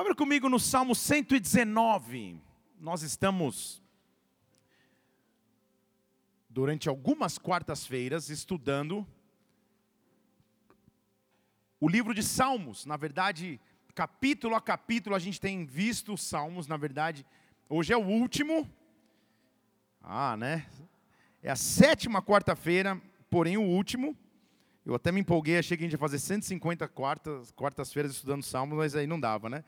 Abra comigo no Salmo 119. Nós estamos, durante algumas quartas-feiras, estudando o livro de Salmos. Na verdade, capítulo a capítulo, a gente tem visto os Salmos. Na verdade, hoje é o último. Ah, né? É a sétima quarta-feira, porém o último. Eu até me empolguei, achei que a gente ia fazer 150 quartas, quartas-feiras estudando Salmos, mas aí não dava, né?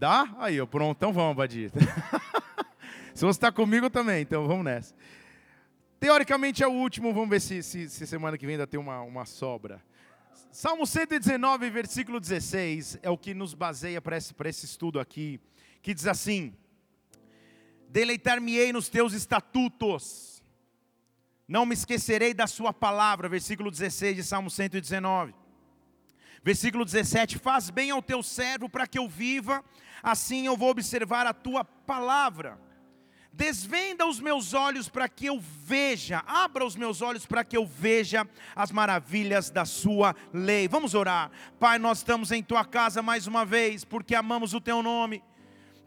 Dá? Aí, ó, pronto, então vamos, Badia. se você está comigo também, então vamos nessa. Teoricamente é o último, vamos ver se, se, se semana que vem ainda tem uma, uma sobra. Salmo 119, versículo 16, é o que nos baseia para esse, esse estudo aqui, que diz assim: Deleitar-me-ei nos teus estatutos não me esquecerei da sua palavra, versículo 16 de Salmo 119. Versículo 17: Faz bem ao teu servo para que eu viva, assim eu vou observar a tua palavra. Desvenda os meus olhos para que eu veja, abra os meus olhos para que eu veja as maravilhas da Sua lei. Vamos orar. Pai, nós estamos em Tua casa mais uma vez, porque amamos o Teu nome.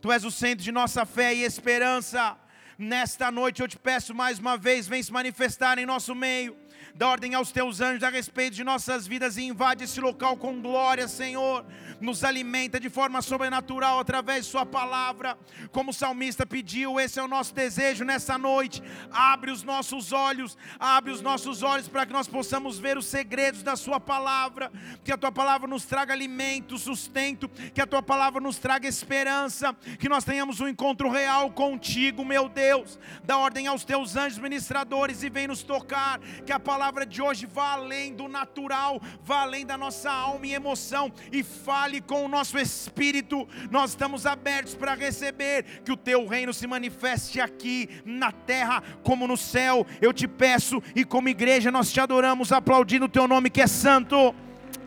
Tu és o centro de nossa fé e esperança. Nesta noite eu te peço mais uma vez, vem se manifestar em nosso meio. Dá ordem aos teus anjos a respeito de nossas vidas e invade esse local com glória, Senhor. Nos alimenta de forma sobrenatural através de Sua palavra. Como o salmista pediu, esse é o nosso desejo nessa noite. Abre os nossos olhos, abre os nossos olhos para que nós possamos ver os segredos da Sua palavra. Que a Tua palavra nos traga alimento, sustento. Que a Tua palavra nos traga esperança. Que nós tenhamos um encontro real contigo, meu Deus. Dá ordem aos teus anjos ministradores e vem nos tocar. Que a palavra palavra de hoje vá além do natural, vá além da nossa alma e emoção e fale com o nosso espírito. Nós estamos abertos para receber que o teu reino se manifeste aqui na terra como no céu. Eu te peço e como igreja nós te adoramos, aplaudindo o teu nome que é santo.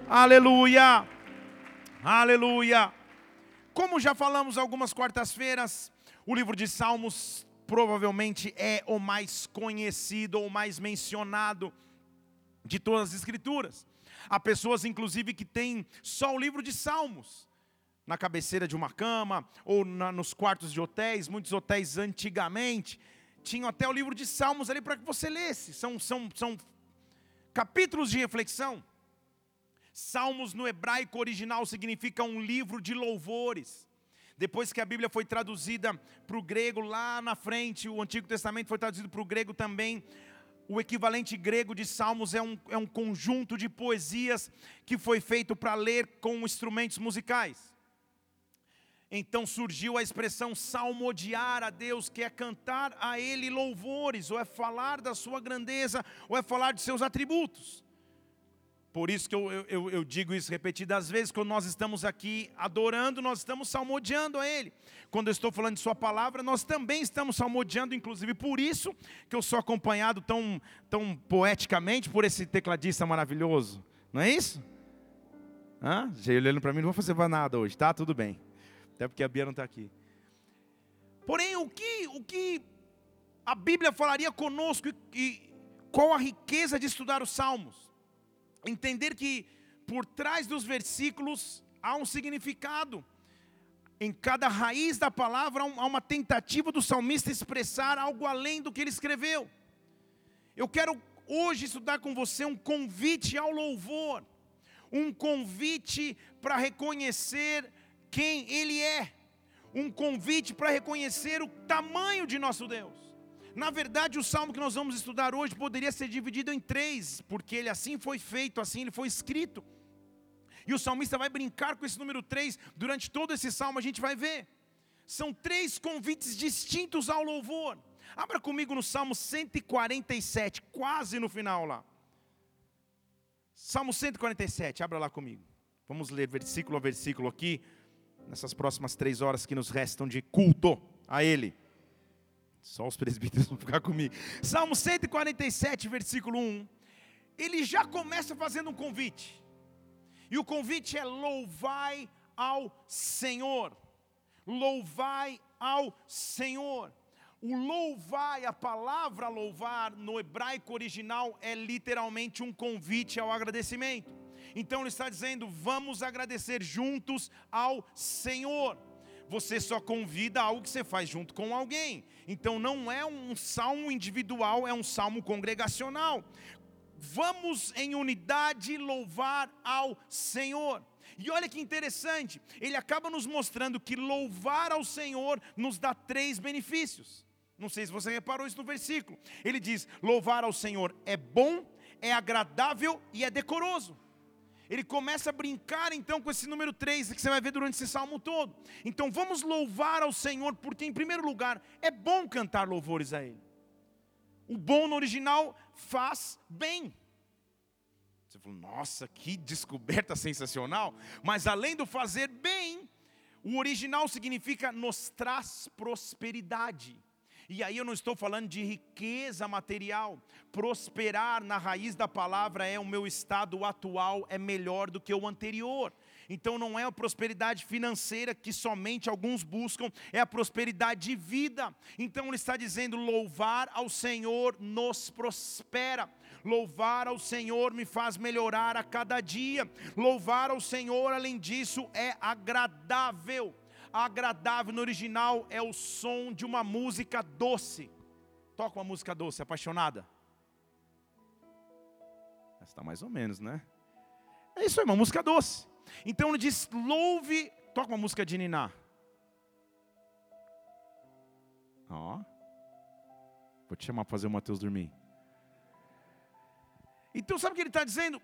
Aleluia. Aleluia. Como já falamos algumas quartas-feiras, o livro de Salmos provavelmente é o mais conhecido ou mais mencionado de todas as escrituras. Há pessoas, inclusive, que têm só o livro de Salmos na cabeceira de uma cama ou na, nos quartos de hotéis. Muitos hotéis antigamente tinham até o livro de Salmos ali para que você lesse. São, são, são capítulos de reflexão. Salmos no hebraico original significa um livro de louvores. Depois que a Bíblia foi traduzida para o grego lá na frente, o Antigo Testamento foi traduzido para o grego também o equivalente grego de salmos é um, é um conjunto de poesias que foi feito para ler com instrumentos musicais. Então surgiu a expressão salmodiar a Deus, que é cantar a Ele louvores, ou é falar da sua grandeza, ou é falar de seus atributos. Por isso que eu, eu, eu, digo isso repetidas vezes, quando nós estamos aqui adorando, nós estamos salmodiando a Ele. Quando eu estou falando de Sua palavra, nós também estamos salmodiando, inclusive por isso que eu sou acompanhado tão, tão poeticamente por esse tecladista maravilhoso. Não é isso? Hã? Já olhando para mim, não vou fazer nada hoje, tá? Tudo bem. Até porque a Bia não está aqui. Porém, o que, o que a Bíblia falaria conosco e, e qual a riqueza de estudar os Salmos? Entender que por trás dos versículos há um significado. Em cada raiz da palavra há uma tentativa do salmista expressar algo além do que ele escreveu. Eu quero hoje estudar com você um convite ao louvor, um convite para reconhecer quem Ele é, um convite para reconhecer o tamanho de nosso Deus. Na verdade, o salmo que nós vamos estudar hoje poderia ser dividido em três, porque ele assim foi feito, assim ele foi escrito. E o salmista vai brincar com esse número três durante todo esse salmo, a gente vai ver. São três convites distintos ao louvor. Abra comigo no Salmo 147, quase no final lá. Salmo 147, abra lá comigo. Vamos ler versículo a versículo aqui, nessas próximas três horas que nos restam de culto a Ele. Só os presbíteros vão ficar comigo. Salmo 147, versículo 1. Ele já começa fazendo um convite. E o convite é: louvai ao Senhor. Louvai ao Senhor. O louvai, a palavra louvar no hebraico original é literalmente um convite ao agradecimento. Então ele está dizendo: vamos agradecer juntos ao Senhor. Você só convida algo que você faz junto com alguém. Então não é um salmo individual, é um salmo congregacional. Vamos em unidade louvar ao Senhor. E olha que interessante, ele acaba nos mostrando que louvar ao Senhor nos dá três benefícios. Não sei se você reparou isso no versículo. Ele diz: louvar ao Senhor é bom, é agradável e é decoroso. Ele começa a brincar então com esse número 3 que você vai ver durante esse salmo todo. Então vamos louvar ao Senhor, porque em primeiro lugar é bom cantar louvores a Ele. O bom no original faz bem. Você falou, nossa, que descoberta sensacional. Mas além do fazer bem, o original significa nos traz prosperidade. E aí eu não estou falando de riqueza material. Prosperar na raiz da palavra é o meu estado atual é melhor do que o anterior. Então não é a prosperidade financeira que somente alguns buscam, é a prosperidade de vida. Então ele está dizendo: louvar ao Senhor nos prospera. Louvar ao Senhor me faz melhorar a cada dia. Louvar ao Senhor, além disso, é agradável agradável no original é o som de uma música doce. Toca uma música doce, apaixonada. Está mais ou menos, né? É isso aí, uma música doce. Então ele diz: louve, toca uma música de Niná. Ó. Vou te chamar para fazer o Mateus dormir. Então sabe o que ele está dizendo?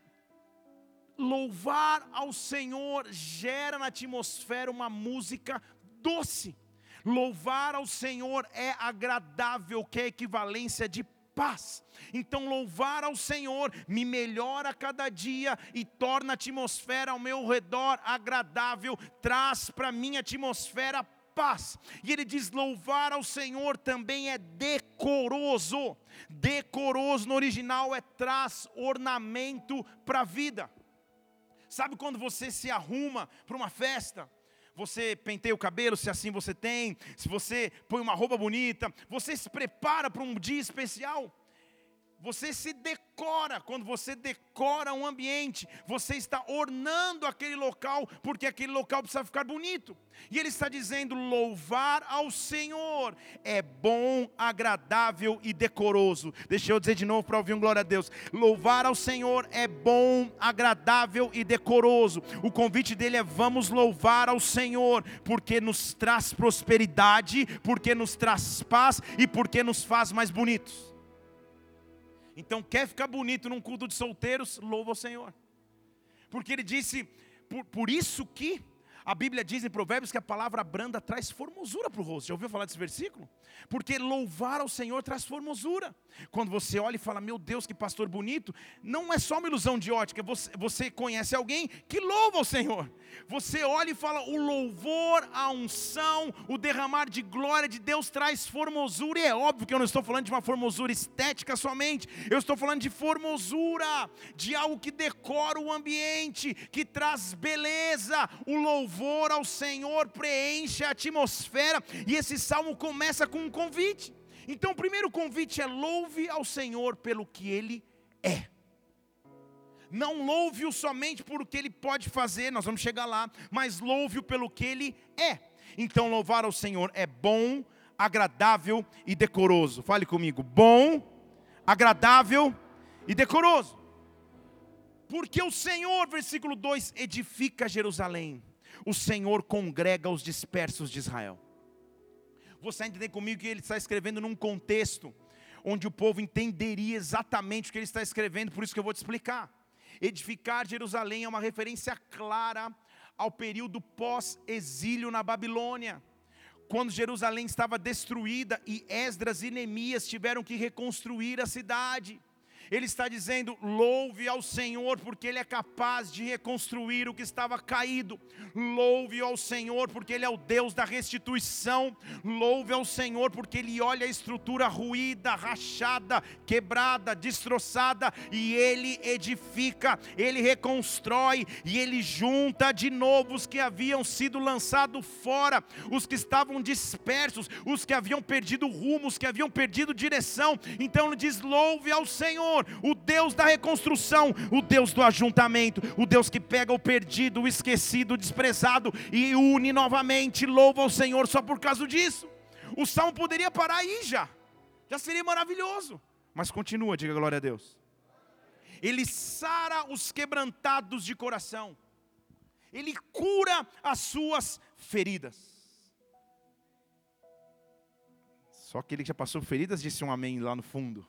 Louvar ao Senhor gera na atmosfera uma música doce. Louvar ao Senhor é agradável, que é equivalência de paz. Então, louvar ao Senhor me melhora a cada dia e torna a atmosfera ao meu redor agradável, traz para minha atmosfera paz. E ele diz: louvar ao Senhor também é decoroso. Decoroso no original é traz ornamento para a vida. Sabe quando você se arruma para uma festa? Você penteia o cabelo, se assim você tem, se você põe uma roupa bonita, você se prepara para um dia especial. Você se decora, quando você decora um ambiente, você está ornando aquele local, porque aquele local precisa ficar bonito. E ele está dizendo: louvar ao Senhor é bom, agradável e decoroso. Deixa eu dizer de novo para ouvir um glória a Deus: louvar ao Senhor é bom, agradável e decoroso. O convite dele é: vamos louvar ao Senhor, porque nos traz prosperidade, porque nos traz paz e porque nos faz mais bonitos. Então, quer ficar bonito num culto de solteiros? Louva o Senhor. Porque ele disse, por, por isso que a Bíblia diz em Provérbios que a palavra branda traz formosura para o rosto. Já ouviu falar desse versículo? Porque louvar ao Senhor traz formosura. Quando você olha e fala, meu Deus, que pastor bonito, não é só uma ilusão de ótica. Você, você conhece alguém que louva ao Senhor. Você olha e fala, o louvor, a unção, o derramar de glória de Deus traz formosura. E é óbvio que eu não estou falando de uma formosura estética somente. Eu estou falando de formosura, de algo que decora o ambiente, que traz beleza. O louvor ao Senhor preenche a atmosfera. E esse salmo começa com um convite. Então, o primeiro convite é louve ao Senhor pelo que Ele é. Não louve-o somente por o que Ele pode fazer, nós vamos chegar lá, mas louve-o pelo que Ele é. Então, louvar ao Senhor é bom, agradável e decoroso. Fale comigo: bom, agradável e decoroso. Porque o Senhor, versículo 2, edifica Jerusalém, o Senhor congrega os dispersos de Israel. Você entender comigo que ele está escrevendo num contexto onde o povo entenderia exatamente o que ele está escrevendo, por isso que eu vou te explicar. Edificar Jerusalém é uma referência clara ao período pós-exílio na Babilônia. Quando Jerusalém estava destruída e Esdras e Neemias tiveram que reconstruir a cidade. Ele está dizendo: louve ao Senhor, porque Ele é capaz de reconstruir o que estava caído. Louve ao Senhor, porque Ele é o Deus da restituição. Louve ao Senhor, porque Ele olha a estrutura ruída, rachada, quebrada, destroçada, e Ele edifica, Ele reconstrói, e Ele junta de novo os que haviam sido lançados fora, os que estavam dispersos, os que haviam perdido rumo, os que haviam perdido direção. Então Ele diz: louve ao Senhor Senhor, o Deus da reconstrução, o Deus do ajuntamento, o Deus que pega o perdido, o esquecido, o desprezado e une novamente. Louva ao Senhor só por causa disso. O salmo poderia parar aí já, já seria maravilhoso. Mas continua, diga glória a Deus. Ele sara os quebrantados de coração, Ele cura as suas feridas. Só aquele que já passou feridas disse um amém lá no fundo.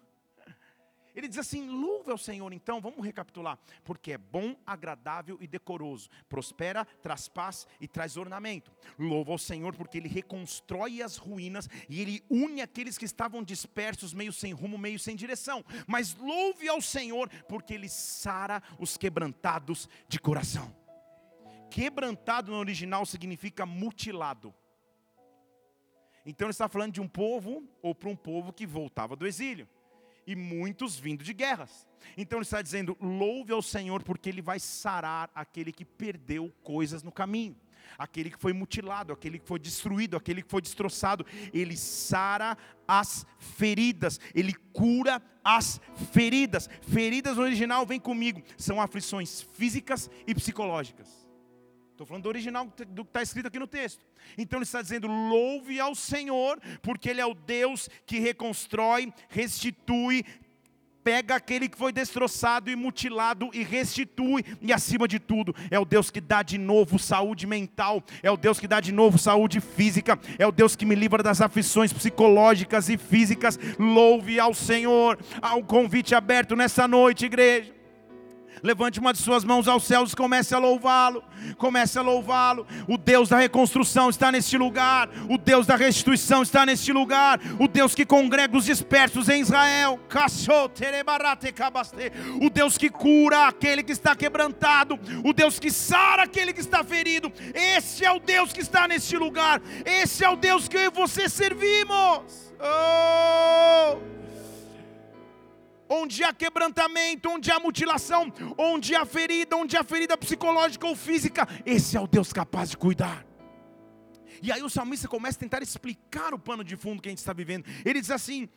Ele diz assim: louve ao Senhor, então, vamos recapitular. Porque é bom, agradável e decoroso. Prospera, traz paz e traz ornamento. Louva ao Senhor, porque Ele reconstrói as ruínas e Ele une aqueles que estavam dispersos, meio sem rumo, meio sem direção. Mas louve ao Senhor, porque Ele sara os quebrantados de coração. Quebrantado no original significa mutilado. Então ele está falando de um povo, ou para um povo que voltava do exílio. E muitos vindo de guerras. Então ele está dizendo: louve ao Senhor, porque Ele vai sarar aquele que perdeu coisas no caminho, aquele que foi mutilado, aquele que foi destruído, aquele que foi destroçado. Ele sara as feridas, Ele cura as feridas. Feridas no original, vem comigo, são aflições físicas e psicológicas. Estou falando do original do que está escrito aqui no texto. Então ele está dizendo: louve ao Senhor, porque Ele é o Deus que reconstrói, restitui, pega aquele que foi destroçado e mutilado e restitui, e acima de tudo, é o Deus que dá de novo saúde mental, é o Deus que dá de novo saúde física, é o Deus que me livra das aflições psicológicas e físicas. Louve ao Senhor. Há um convite aberto nessa noite, igreja. Levante uma de suas mãos aos céus e comece a louvá-lo. Comece a louvá-lo. O Deus da reconstrução está neste lugar. O Deus da restituição está neste lugar. O Deus que congrega os dispersos em Israel. O Deus que cura aquele que está quebrantado. O Deus que sara aquele que está ferido. Esse é o Deus que está neste lugar. Esse é o Deus que eu e você servimos. Oh! Onde há quebrantamento, onde há mutilação, onde há ferida, onde há ferida psicológica ou física, esse é o Deus capaz de cuidar. E aí o salmista começa a tentar explicar o pano de fundo que a gente está vivendo. Ele diz assim: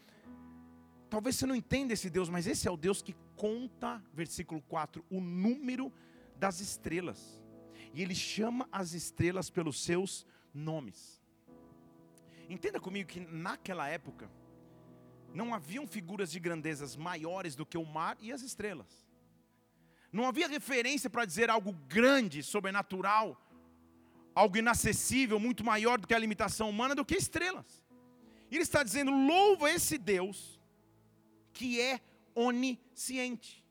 talvez você não entenda esse Deus, mas esse é o Deus que conta, versículo 4, o número das estrelas. E ele chama as estrelas pelos seus nomes. Entenda comigo que naquela época, não haviam figuras de grandezas maiores do que o mar e as estrelas. Não havia referência para dizer algo grande, sobrenatural, algo inacessível, muito maior do que a limitação humana, do que estrelas. Ele está dizendo: louva esse Deus que é onisciente,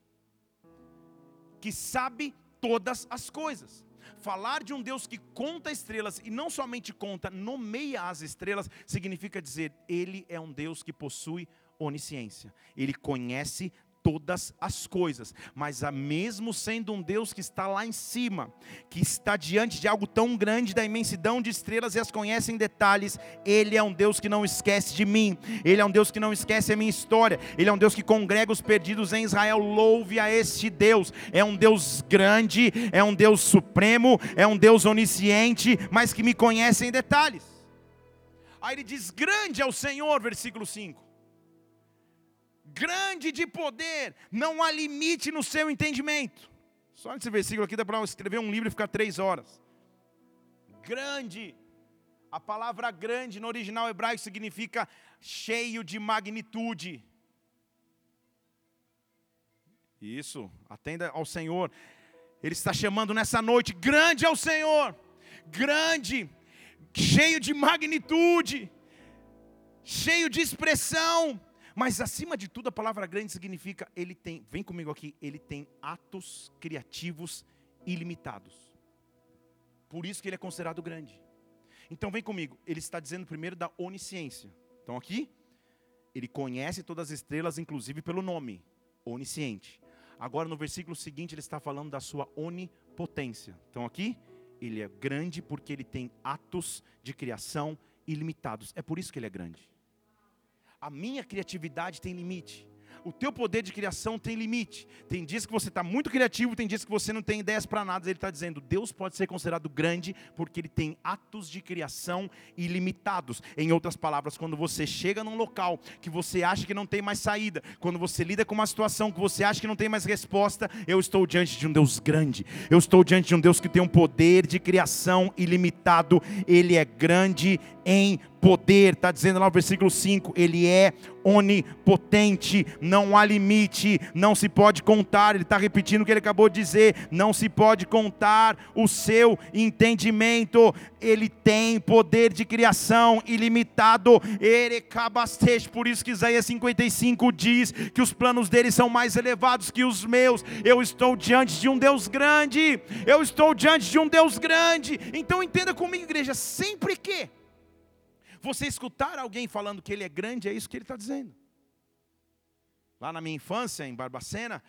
que sabe todas as coisas falar de um Deus que conta estrelas e não somente conta, nomeia as estrelas, significa dizer, ele é um Deus que possui onisciência. Ele conhece todas as coisas, mas mesmo sendo um Deus que está lá em cima, que está diante de algo tão grande da imensidão de estrelas e as conhece em detalhes, Ele é um Deus que não esquece de mim, Ele é um Deus que não esquece a minha história, Ele é um Deus que congrega os perdidos em Israel. Louve a este Deus, é um Deus grande, é um Deus supremo, é um Deus onisciente, mas que me conhece em detalhes. Aí ele diz: Grande é o Senhor, versículo 5 grande de poder, não há limite no seu entendimento. Só nesse versículo aqui dá para escrever um livro e ficar três horas. Grande, a palavra grande no original hebraico significa cheio de magnitude. Isso, atenda ao Senhor. Ele está chamando nessa noite, grande é o Senhor, grande, cheio de magnitude, cheio de expressão, mas acima de tudo, a palavra grande significa ele tem, vem comigo aqui, ele tem atos criativos ilimitados. Por isso que ele é considerado grande. Então vem comigo, ele está dizendo primeiro da onisciência. Então aqui, ele conhece todas as estrelas, inclusive pelo nome, onisciente. Agora no versículo seguinte ele está falando da sua onipotência. Então aqui, ele é grande porque ele tem atos de criação ilimitados. É por isso que ele é grande. A minha criatividade tem limite. o teu poder de criação tem limite. Tem dias que você está muito criativo, tem dias que você não tem ideias para nada. Ele está dizendo, Deus pode ser considerado grande porque Ele tem atos de criação ilimitados. Em outras palavras, quando você chega num local que você acha que não tem mais saída, quando você lida com uma situação que você acha que não tem mais resposta, eu estou diante de um Deus grande. Eu estou diante de um Deus que tem um poder de criação ilimitado. Ele é grande em poder, está dizendo lá no versículo 5, ele é onipotente, não há limite, não se pode contar, ele está repetindo o que ele acabou de dizer, não se pode contar o seu entendimento, ele tem poder de criação ilimitado, erecabastete, por isso que Isaías 55 diz que os planos dele são mais elevados que os meus, eu estou diante de um Deus grande, eu estou diante de um Deus grande, então entenda comigo igreja, sempre que você escutar alguém falando que ele é grande, é isso que ele está dizendo. Lá na minha infância, em Barbacena,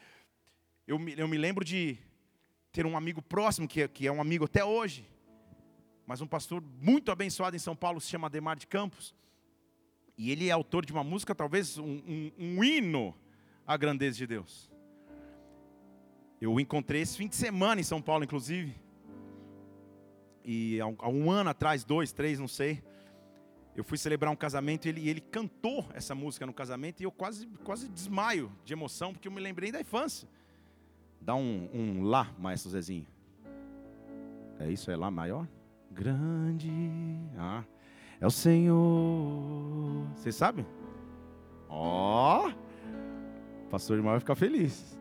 eu me, eu me lembro de ter um amigo próximo, que, que é um amigo até hoje, mas um pastor muito abençoado em São Paulo, se chama Demar de Campos. E ele é autor de uma música, talvez um, um, um hino à grandeza de Deus. Eu o encontrei esse fim de semana em São Paulo, inclusive. E há um, há um ano atrás, dois, três, não sei eu fui celebrar um casamento e ele, ele cantou essa música no casamento e eu quase, quase desmaio de emoção, porque eu me lembrei da infância. Dá um, um lá, maestro Zezinho. É isso, é lá maior? Grande. Ah, é o Senhor. Vocês sabem? Ó, oh, pastor irmão vai ficar feliz.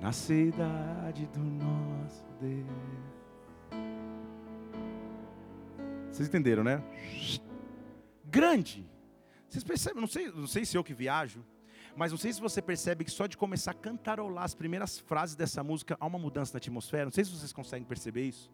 Na cidade do nosso Deus. Vocês entenderam, né? Grande. Vocês percebem? Não sei, não sei se eu que viajo, mas não sei se você percebe que só de começar a cantarolar as primeiras frases dessa música há uma mudança na atmosfera. Não sei se vocês conseguem perceber isso.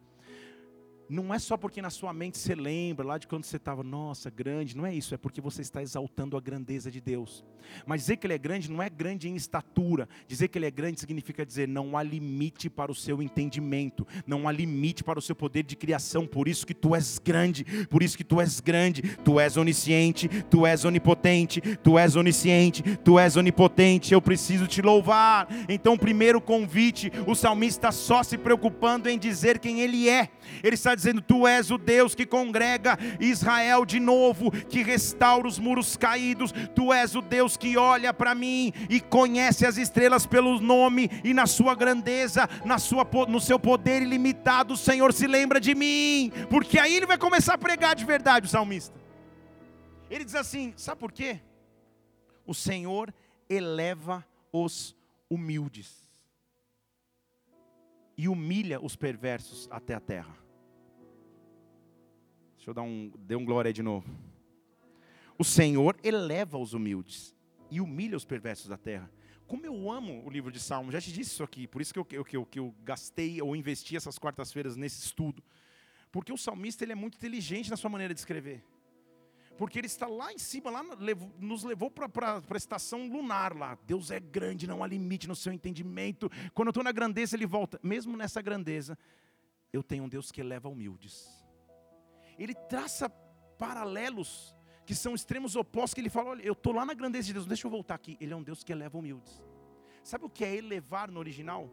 Não é só porque na sua mente você lembra lá de quando você estava, nossa, grande, não é isso, é porque você está exaltando a grandeza de Deus. Mas dizer que Ele é grande não é grande em estatura, dizer que Ele é grande significa dizer não há limite para o seu entendimento, não há limite para o seu poder de criação, por isso que tu és grande, por isso que tu és grande, tu és onisciente, tu és onipotente, tu és onisciente, tu és onipotente, eu preciso te louvar. Então, primeiro convite, o salmista só se preocupando em dizer quem Ele é, ele está dizendo: Tu és o Deus que congrega Israel de novo, que restaura os muros caídos. Tu és o Deus que olha para mim e conhece as estrelas pelo nome e na sua grandeza, na sua, no seu poder ilimitado. O Senhor se lembra de mim, porque aí ele vai começar a pregar de verdade, o salmista. Ele diz assim: Sabe por quê? O Senhor eleva os humildes e humilha os perversos até a terra. Deixa eu dar um, dê um glória aí de novo. O Senhor eleva os humildes e humilha os perversos da terra. Como eu amo o livro de Salmos, já te disse isso aqui, por isso que eu, que eu, que eu gastei ou investi essas quartas-feiras nesse estudo. Porque o salmista ele é muito inteligente na sua maneira de escrever. Porque ele está lá em cima, lá nos levou para a estação lunar lá. Deus é grande, não há limite no seu entendimento. Quando eu estou na grandeza, ele volta. Mesmo nessa grandeza, eu tenho um Deus que eleva humildes ele traça paralelos que são extremos opostos, que ele fala, olha, eu estou lá na grandeza de Deus, deixa eu voltar aqui. Ele é um Deus que eleva humildes. Sabe o que é elevar no original?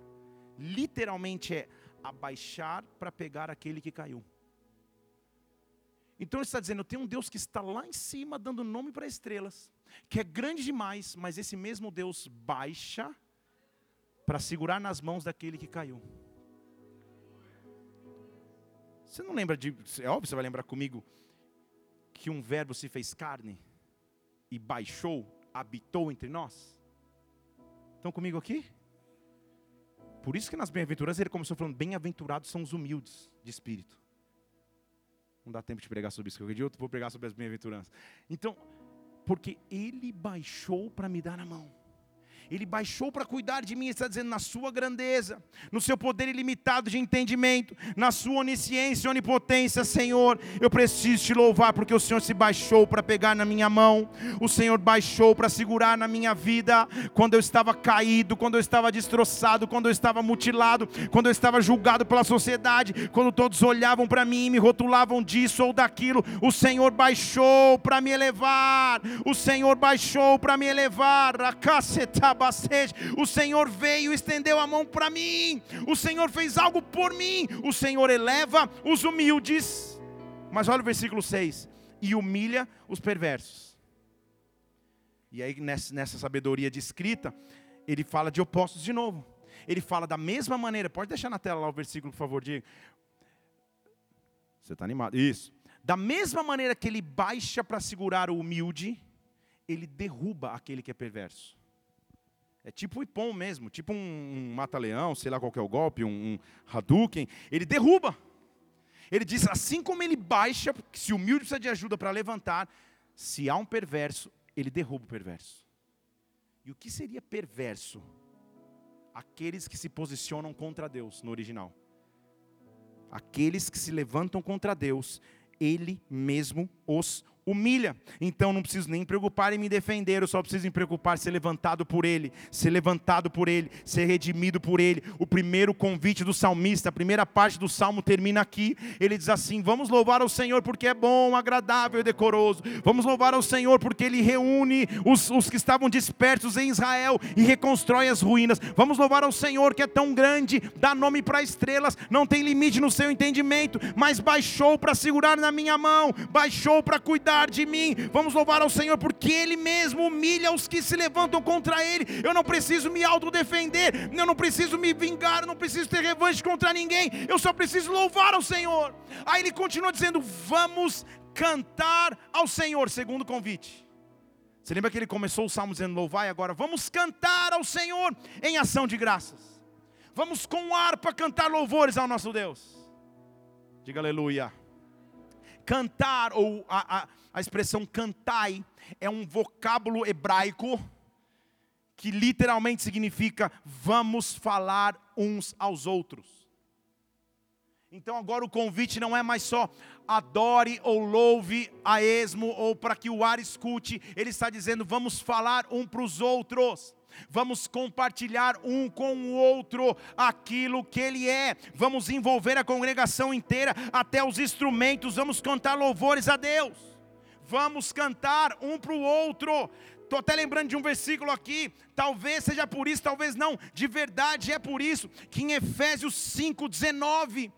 Literalmente é abaixar para pegar aquele que caiu. Então ele está dizendo, eu tenho um Deus que está lá em cima dando nome para estrelas, que é grande demais, mas esse mesmo Deus baixa para segurar nas mãos daquele que caiu. Você não lembra de. É óbvio, você vai lembrar comigo que um verbo se fez carne e baixou, habitou entre nós? Estão comigo aqui? Por isso que nas bem-aventuranças ele começou falando: bem-aventurados são os humildes de espírito. Não dá tempo de pregar sobre isso, qualquer dia eu vou pregar sobre as bem-aventuranças. Então, porque ele baixou para me dar a mão. Ele baixou para cuidar de mim, está dizendo, na sua grandeza, no seu poder ilimitado de entendimento, na sua onisciência e onipotência, Senhor, eu preciso te louvar, porque o Senhor se baixou para pegar na minha mão, o Senhor baixou para segurar na minha vida, quando eu estava caído, quando eu estava destroçado, quando eu estava mutilado, quando eu estava julgado pela sociedade, quando todos olhavam para mim e me rotulavam disso ou daquilo, o Senhor baixou para me elevar, o Senhor baixou para me elevar, a o Senhor veio estendeu a mão para mim. O Senhor fez algo por mim. O Senhor eleva os humildes. Mas olha o versículo 6: e humilha os perversos. E aí, nessa, nessa sabedoria de escrita, ele fala de opostos de novo. Ele fala da mesma maneira. Pode deixar na tela lá o versículo, por favor, Diego. Você está animado? Isso. Da mesma maneira que ele baixa para segurar o humilde, ele derruba aquele que é perverso. É tipo o Ipom mesmo, tipo um, um mata-leão, sei lá qual é o golpe, um, um Hadouken. Ele derruba. Ele diz, assim como ele baixa, se humilde precisa de ajuda para levantar, se há um perverso, ele derruba o perverso. E o que seria perverso? Aqueles que se posicionam contra Deus, no original. Aqueles que se levantam contra Deus, Ele mesmo os humilha. Então não preciso nem me preocupar em me defender, eu só preciso me preocupar em ser levantado por Ele, ser levantado por Ele, ser redimido por Ele. O primeiro convite do salmista, a primeira parte do salmo termina aqui. Ele diz assim: Vamos louvar ao Senhor porque é bom, agradável e decoroso. Vamos louvar ao Senhor porque Ele reúne os, os que estavam dispersos em Israel e reconstrói as ruínas. Vamos louvar ao Senhor que é tão grande, dá nome para estrelas, não tem limite no seu entendimento, mas baixou para segurar na minha mão, baixou para cuidar de mim. Vamos louvar ao Senhor, porque Ele mesmo humilha os que se levantam contra Ele. Eu não preciso me autodefender, eu não preciso me vingar, eu não preciso ter revanche contra ninguém, eu só preciso louvar ao Senhor. Aí ele continua dizendo: Vamos cantar ao Senhor, segundo convite. Você lembra que ele começou o salmo dizendo louvai, agora vamos cantar ao Senhor em ação de graças. Vamos com harpa cantar louvores ao nosso Deus. Diga aleluia. Cantar, ou a, a, a expressão cantai, é um vocábulo hebraico que literalmente significa vamos falar uns aos outros. Então agora o convite não é mais só adore ou louve a esmo ou para que o ar escute, ele está dizendo vamos falar um para os outros. Vamos compartilhar um com o outro aquilo que Ele é. Vamos envolver a congregação inteira, até os instrumentos. Vamos cantar louvores a Deus. Vamos cantar um para o outro. Estou até lembrando de um versículo aqui, talvez seja por isso, talvez não, de verdade é por isso, que em Efésios 5,19,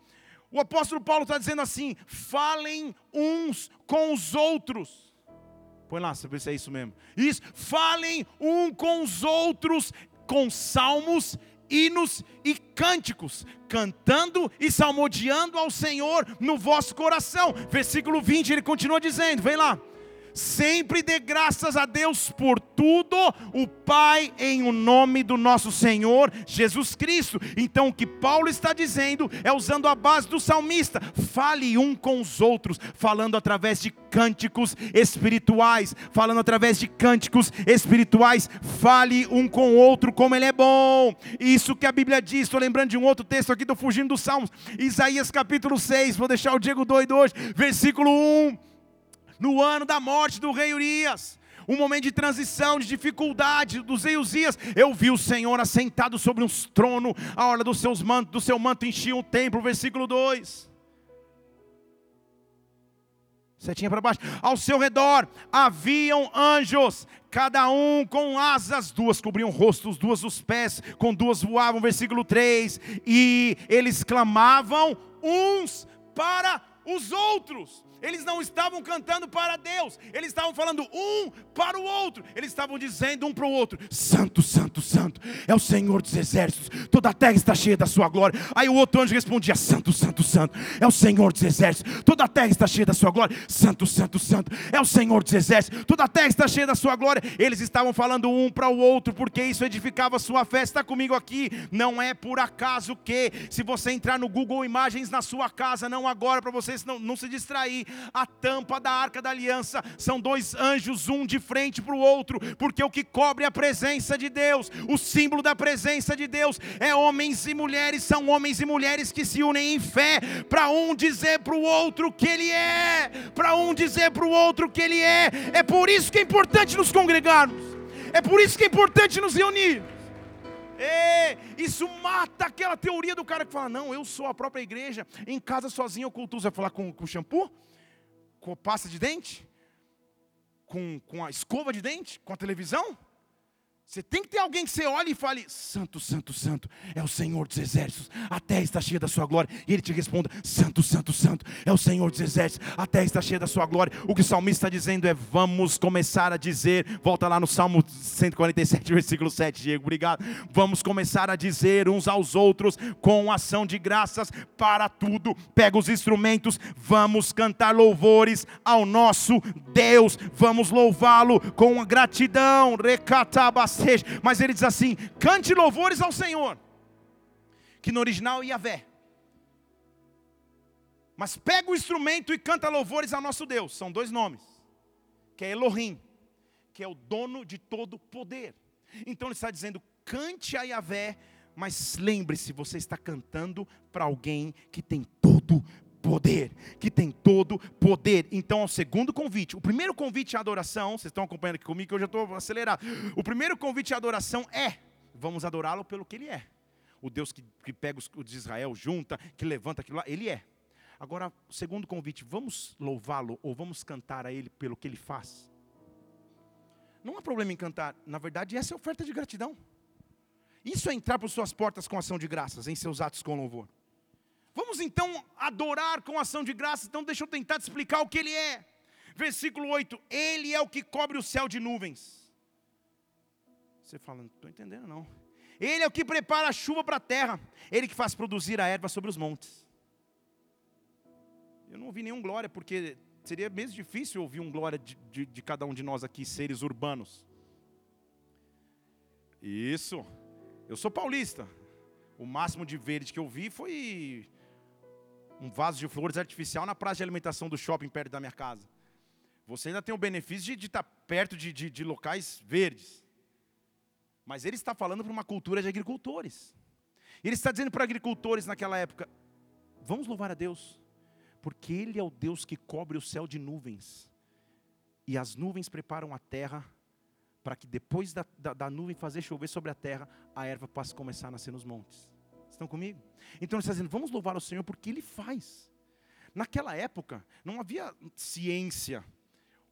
o apóstolo Paulo está dizendo assim: falem uns com os outros Põe lá, se é isso mesmo. Isso, falem um com os outros com salmos, hinos e cânticos, cantando e salmodiando ao Senhor no vosso coração. Versículo 20, ele continua dizendo: vem lá sempre dê graças a Deus por tudo, o Pai, em o nome do nosso Senhor Jesus Cristo. Então, o que Paulo está dizendo é usando a base do salmista: fale um com os outros, falando através de cânticos espirituais, falando através de cânticos espirituais, fale um com o outro como ele é bom. Isso que a Bíblia diz, estou lembrando de um outro texto aqui, estou fugindo dos Salmos, Isaías capítulo 6, vou deixar o Diego doido hoje, versículo 1 no ano da morte do rei Urias, um momento de transição, de dificuldade dos rei Uzias, eu vi o Senhor assentado sobre um trono, a hora dos seus mantos, do seu manto enchia o templo, versículo 2. Setinha para baixo. Ao seu redor haviam anjos, cada um com asas, duas cobriam rostos, duas os pés, com duas voavam, versículo 3. E eles clamavam uns para os outros. Eles não estavam cantando para Deus, eles estavam falando um para o outro, eles estavam dizendo um para o outro: Santo, Santo, Santo, é o Senhor dos exércitos, toda a terra está cheia da sua glória. Aí o outro anjo respondia: Santo, Santo, Santo, é o Senhor dos exércitos, toda a terra está cheia da sua glória. Santo, Santo, Santo, é o Senhor dos exércitos, toda a terra está cheia da sua glória. Eles estavam falando um para o outro, porque isso edificava a sua fé. Está comigo aqui, não é por acaso que, se você entrar no Google Imagens na sua casa, não agora para você não, não se distrair. A tampa da arca da aliança são dois anjos, um de frente para o outro, porque o que cobre a presença de Deus, o símbolo da presença de Deus, é homens e mulheres, são homens e mulheres que se unem em fé, para um dizer para o outro que Ele é, para um dizer para o outro que Ele é. É por isso que é importante nos congregarmos, é por isso que é importante nos reunir. É, isso mata aquela teoria do cara que fala: Não, eu sou a própria igreja, em casa sozinho eu cultuo. Você vai falar com, com shampoo? Com pasta de dente? Com, com a escova de dente? Com a televisão? Você tem que ter alguém que você olhe e fale: Santo, Santo, Santo, é o Senhor dos Exércitos, a terra está cheia da sua glória. E ele te responda: Santo, Santo, Santo, é o Senhor dos Exércitos, a terra está cheia da sua glória. O que o salmista está dizendo é: Vamos começar a dizer, volta lá no Salmo 147, versículo 7, Diego, obrigado. Vamos começar a dizer uns aos outros com ação de graças para tudo. Pega os instrumentos, vamos cantar louvores ao nosso Deus, vamos louvá-lo com gratidão. Recatabas Mas ele diz assim: cante louvores ao Senhor, que no original é Yahvé. Mas pega o instrumento e canta louvores ao nosso Deus. São dois nomes, que é Elohim, que é o dono de todo poder. Então ele está dizendo: cante a Yahvé, mas lembre-se, você está cantando para alguém que tem todo poder, que tem todo poder. Então, o segundo convite, o primeiro convite à adoração, vocês estão acompanhando aqui comigo que eu já estou acelerado. O primeiro convite à adoração é: vamos adorá-lo pelo que ele é. O Deus que, que pega os, de Israel, junta, que levanta aquilo lá, ele é. Agora, o segundo convite, vamos louvá-lo ou vamos cantar a ele pelo que ele faz? Não há problema em cantar, na verdade, essa é oferta de gratidão. Isso é entrar por suas portas com ação de graças, em seus atos com louvor. Vamos então adorar com ação de graça. Então deixa eu tentar te explicar o que ele é. Versículo 8: Ele é o que cobre o céu de nuvens. Você fala, não estou entendendo não. Ele é o que prepara a chuva para a terra. Ele que faz produzir a erva sobre os montes. Eu não ouvi nenhum glória, porque seria mesmo difícil ouvir um glória de, de, de cada um de nós aqui, seres urbanos. Isso. Eu sou paulista. O máximo de verde que eu vi foi um vaso de flores artificial na praça de alimentação do shopping perto da minha casa. Você ainda tem o benefício de, estar perto de, de, de locais verdes. Mas ele está falando para uma cultura de agricultores. Ele está dizendo para agricultores naquela época: vamos louvar a Deus, porque Ele é o Deus que cobre o céu de nuvens, e as nuvens preparam a terra, para que depois da, da, da nuvem fazer chover sobre a terra, a erva possa começar a nascer nos montes. Estão comigo? Então ele está dizendo, vamos louvar o Senhor porque Ele faz. Naquela época, não havia ciência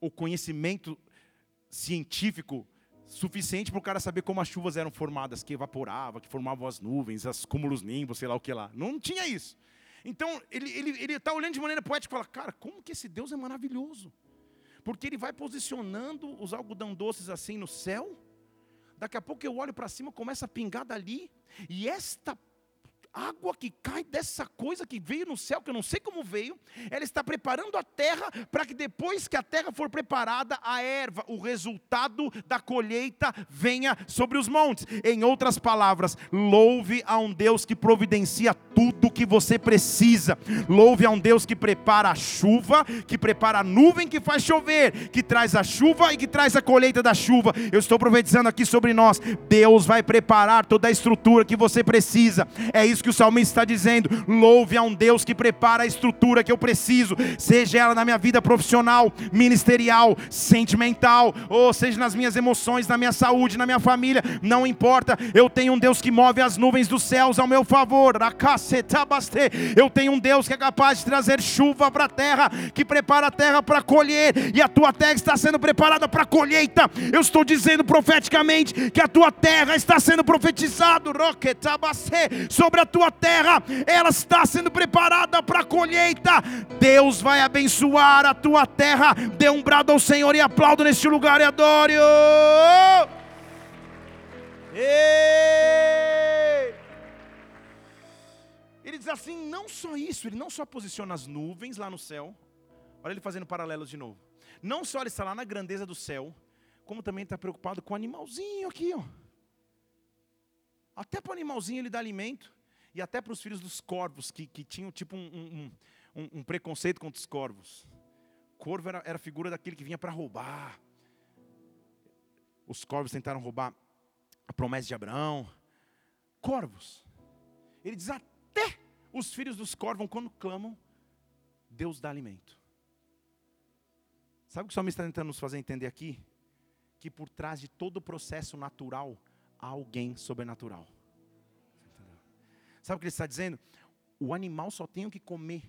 ou conhecimento científico suficiente para o cara saber como as chuvas eram formadas, que evaporava, que formavam as nuvens, as cúmulos nimbos, sei lá o que lá. Não tinha isso. Então, ele está ele, ele tá olhando de maneira poética e fala, cara, como que esse Deus é maravilhoso? Porque ele vai posicionando os algodão doces assim no céu, daqui a pouco eu olho para cima, começa a pingar dali, e esta água que cai dessa coisa que veio no céu, que eu não sei como veio, ela está preparando a terra para que depois que a terra for preparada, a erva, o resultado da colheita venha sobre os montes. Em outras palavras, louve a um Deus que providencia tudo que você precisa. Louve a um Deus que prepara a chuva, que prepara a nuvem que faz chover, que traz a chuva e que traz a colheita da chuva. Eu estou profetizando aqui sobre nós. Deus vai preparar toda a estrutura que você precisa. É isso que o salmista está dizendo: louve a um Deus que prepara a estrutura que eu preciso, seja ela na minha vida profissional, ministerial, sentimental, ou seja nas minhas emoções, na minha saúde, na minha família, não importa, eu tenho um Deus que move as nuvens dos céus ao meu favor, eu tenho um Deus que é capaz de trazer chuva para a terra, que prepara a terra para colher, e a tua terra está sendo preparada para colheita. Eu estou dizendo profeticamente que a tua terra está sendo profetizado. Sobre a tua terra, ela está sendo preparada para a colheita. Deus vai abençoar a tua terra. Dê um brado ao Senhor e aplaudo neste lugar e adore. -o. Ele diz assim: não só isso, ele não só posiciona as nuvens lá no céu, olha ele fazendo paralelos de novo. Não só ele está lá na grandeza do céu, como também está preocupado com o animalzinho aqui, ó. Até para o animalzinho ele dá alimento e até para os filhos dos corvos, que, que tinham tipo um, um, um, um preconceito contra os corvos. Corvo era, era a figura daquele que vinha para roubar. Os corvos tentaram roubar a promessa de Abraão. Corvos. Ele diz até os filhos dos corvos, quando clamam, Deus dá alimento. Sabe o que o salmista está tentando nos fazer entender aqui? Que por trás de todo o processo natural há alguém sobrenatural. Sabe o que ele está dizendo? O animal só tem o que comer.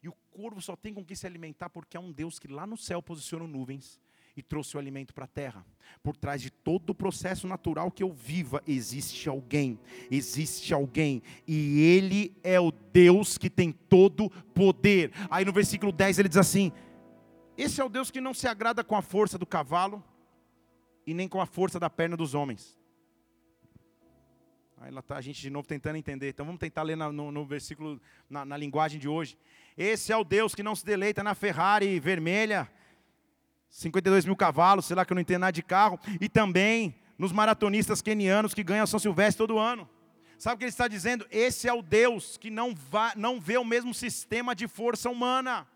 E o corvo só tem com que se alimentar porque há um Deus que lá no céu posicionou nuvens e trouxe o alimento para a terra. Por trás de todo o processo natural que eu viva, existe alguém, existe alguém, e Ele é o Deus que tem todo poder. Aí no versículo 10 ele diz assim: Esse é o Deus que não se agrada com a força do cavalo e nem com a força da perna dos homens. Aí está a gente de novo tentando entender. Então vamos tentar ler no, no versículo, na, na linguagem de hoje. Esse é o Deus que não se deleita na Ferrari vermelha 52 mil cavalos, sei lá que eu não entendo nada de carro, e também nos maratonistas quenianos que ganham São Silvestre todo ano. Sabe o que ele está dizendo? Esse é o Deus que não, não vê o mesmo sistema de força humana.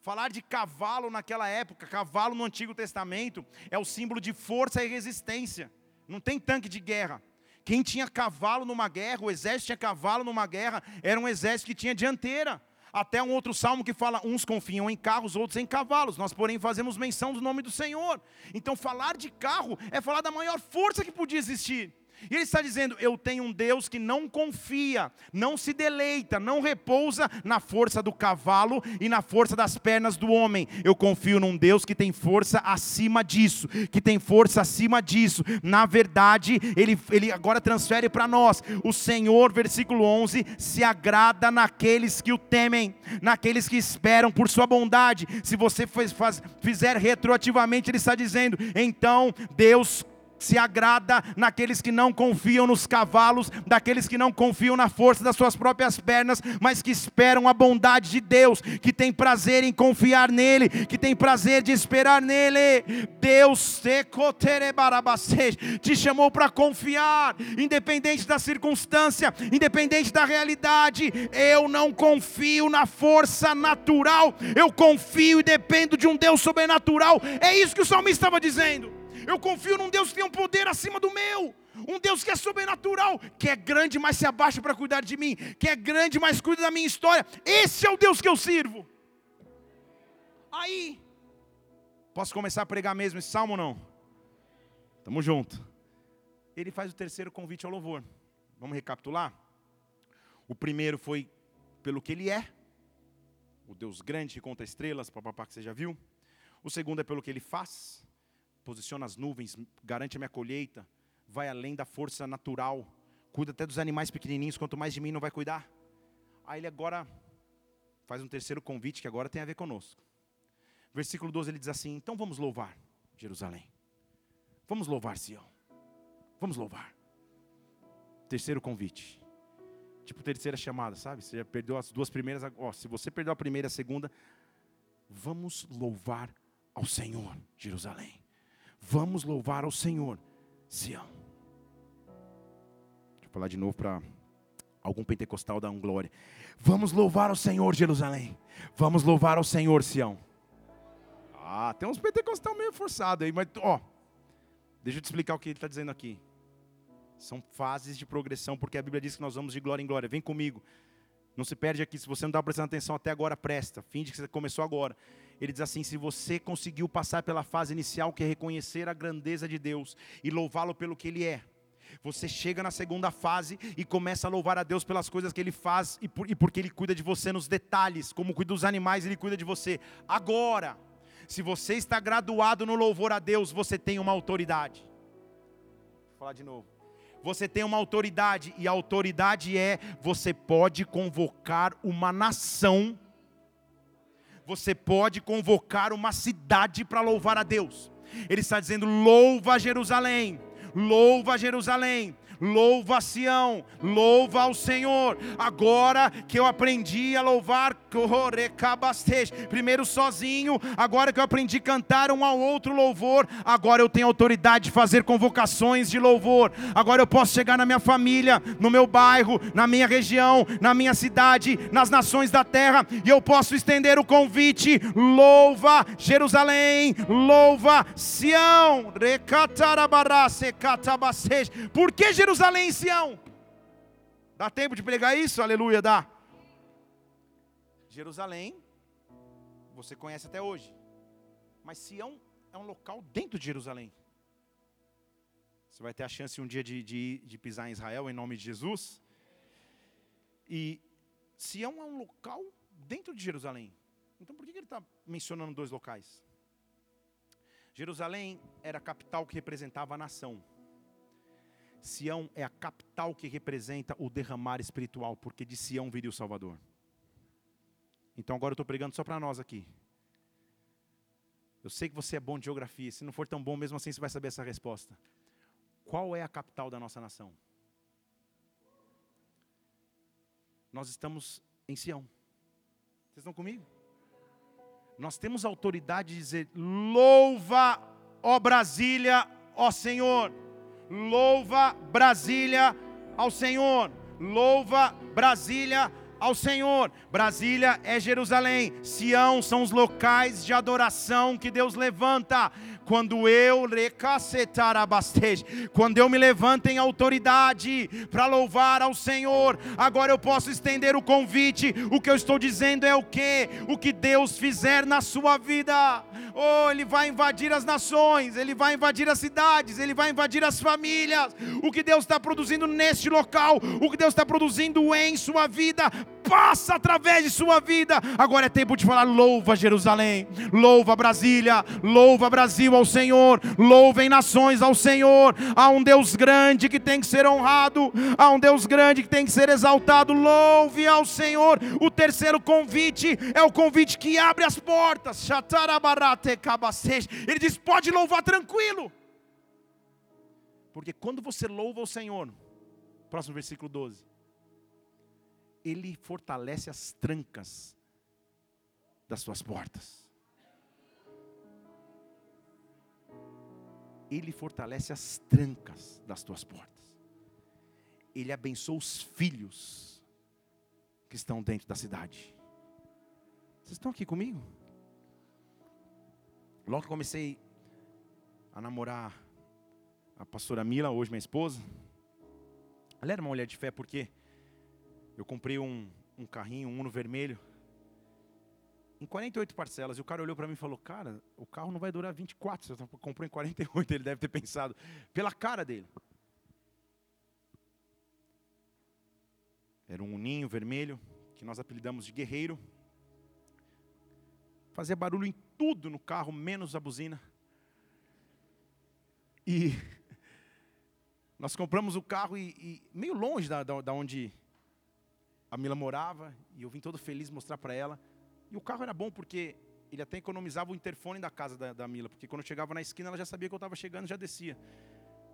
Falar de cavalo naquela época, cavalo no Antigo Testamento, é o símbolo de força e resistência. Não tem tanque de guerra. Quem tinha cavalo numa guerra, o exército tinha cavalo numa guerra, era um exército que tinha dianteira. Até um outro salmo que fala: uns confiam em carros, outros em cavalos. Nós, porém, fazemos menção do nome do Senhor. Então, falar de carro é falar da maior força que podia existir. E ele está dizendo: Eu tenho um Deus que não confia, não se deleita, não repousa na força do cavalo e na força das pernas do homem. Eu confio num Deus que tem força acima disso, que tem força acima disso. Na verdade, ele, ele agora transfere para nós: O Senhor, versículo 11, se agrada naqueles que o temem, naqueles que esperam por sua bondade. Se você faz, faz, fizer retroativamente, ele está dizendo: Então Deus se agrada naqueles que não confiam nos cavalos, daqueles que não confiam na força das suas próprias pernas, mas que esperam a bondade de Deus, que tem prazer em confiar nele, que tem prazer de esperar nele. Deus te chamou para confiar, independente da circunstância, independente da realidade. Eu não confio na força natural, eu confio e dependo de um Deus sobrenatural. É isso que o salmista estava dizendo. Eu confio num Deus que tem um poder acima do meu. Um Deus que é sobrenatural, que é grande, mas se abaixa para cuidar de mim, que é grande, mas cuida da minha história. Esse é o Deus que eu sirvo. Aí, posso começar a pregar mesmo esse salmo ou não? Tamo junto. Ele faz o terceiro convite ao louvor. Vamos recapitular? O primeiro foi pelo que ele é, o Deus grande que conta estrelas, papapá que você já viu. O segundo é pelo que ele faz, posiciona as nuvens, garante a minha colheita, vai além da força natural, cuida até dos animais pequenininhos, quanto mais de mim não vai cuidar. Aí ele agora faz um terceiro convite que agora tem a ver conosco. Versículo 12 ele diz assim: Então vamos louvar Jerusalém. Vamos louvar Sião. Vamos louvar. Terceiro convite. Tipo terceira chamada, sabe? Você já perdeu as duas primeiras, ó, se você perdeu a primeira e a segunda, vamos louvar ao Senhor, Jerusalém. Vamos louvar ao Senhor, Sião. Deixa eu falar de novo para algum pentecostal dar um glória. Vamos louvar ao Senhor, Jerusalém. Vamos louvar ao Senhor, Sião. Ah, tem uns pentecostal meio forçado aí, mas ó, deixa eu te explicar o que ele está dizendo aqui. São fases de progressão, porque a Bíblia diz que nós vamos de glória em glória. Vem comigo. Não se perde aqui. Se você não está prestando atenção até agora, presta. Finge que você começou agora ele diz assim: se você conseguiu passar pela fase inicial, que é reconhecer a grandeza de Deus e louvá-lo pelo que Ele é, você chega na segunda fase e começa a louvar a Deus pelas coisas que Ele faz e, por, e porque Ele cuida de você nos detalhes, como cuida dos animais, Ele cuida de você. Agora, se você está graduado no louvor a Deus, você tem uma autoridade. Vou falar de novo. Você tem uma autoridade, e a autoridade é: você pode convocar uma nação você pode convocar uma cidade para louvar a Deus. Ele está dizendo: louva Jerusalém, louva Jerusalém, louva Sião, louva ao Senhor. Agora que eu aprendi a louvar, primeiro sozinho, agora que eu aprendi a cantar um ao outro louvor, agora eu tenho autoridade de fazer convocações de louvor. Agora eu posso chegar na minha família, no meu bairro, na minha região, na minha cidade, nas nações da terra, e eu posso estender o convite: louva Jerusalém, louva Sião. Por que Jerusalém e Sião? Dá tempo de pregar isso? Aleluia, dá. Jerusalém, você conhece até hoje. Mas Sião é um local dentro de Jerusalém. Você vai ter a chance um dia de, de, de pisar em Israel em nome de Jesus. E Sião é um local dentro de Jerusalém. Então por que ele está mencionando dois locais? Jerusalém era a capital que representava a nação. Sião é a capital que representa o derramar espiritual, porque de Sião viria o Salvador. Então agora eu estou pregando só para nós aqui. Eu sei que você é bom de geografia, se não for tão bom, mesmo assim você vai saber essa resposta. Qual é a capital da nossa nação? Nós estamos em Sião. Vocês estão comigo? Nós temos autoridade de dizer: louva, ó Brasília, ó Senhor. Louva Brasília ao Senhor. Louva Brasília ao Senhor. Brasília é Jerusalém. Sião são os locais de adoração que Deus levanta quando eu quando eu me levanto em autoridade para louvar ao Senhor, agora eu posso estender o convite. O que eu estou dizendo é o que? O que Deus fizer na sua vida. Oh, ele vai invadir as nações, ele vai invadir as cidades, ele vai invadir as famílias. O que Deus está produzindo neste local, o que Deus está produzindo em sua vida, passa através de sua vida. Agora é tempo de falar: louva Jerusalém, louva Brasília, louva Brasil ao Senhor, louvem nações ao Senhor. Há um Deus grande que tem que ser honrado, há um Deus grande que tem que ser exaltado. Louve ao Senhor. O terceiro convite é o convite que abre as portas. Ele diz: pode louvar tranquilo. Porque quando você louva o Senhor, próximo versículo 12 ele fortalece as trancas das suas portas. Ele fortalece as trancas das tuas portas. Ele abençoa os filhos que estão dentro da cidade. Vocês estão aqui comigo? Logo que comecei a namorar a pastora Mila, hoje minha esposa, ela era uma mulher de fé porque eu comprei um, um carrinho, um Uno vermelho, em 48 parcelas. E o cara olhou para mim e falou: Cara, o carro não vai durar 24. Você comprou em 48. Ele deve ter pensado, pela cara dele. Era um uninho vermelho, que nós apelidamos de guerreiro. Fazia barulho em tudo no carro, menos a buzina. E nós compramos o carro e, e meio longe da, da, da onde a Mila morava e eu vim todo feliz mostrar para ela. E o carro era bom porque ele até economizava o interfone da casa da, da Mila, porque quando chegava na esquina ela já sabia que eu estava chegando, já descia.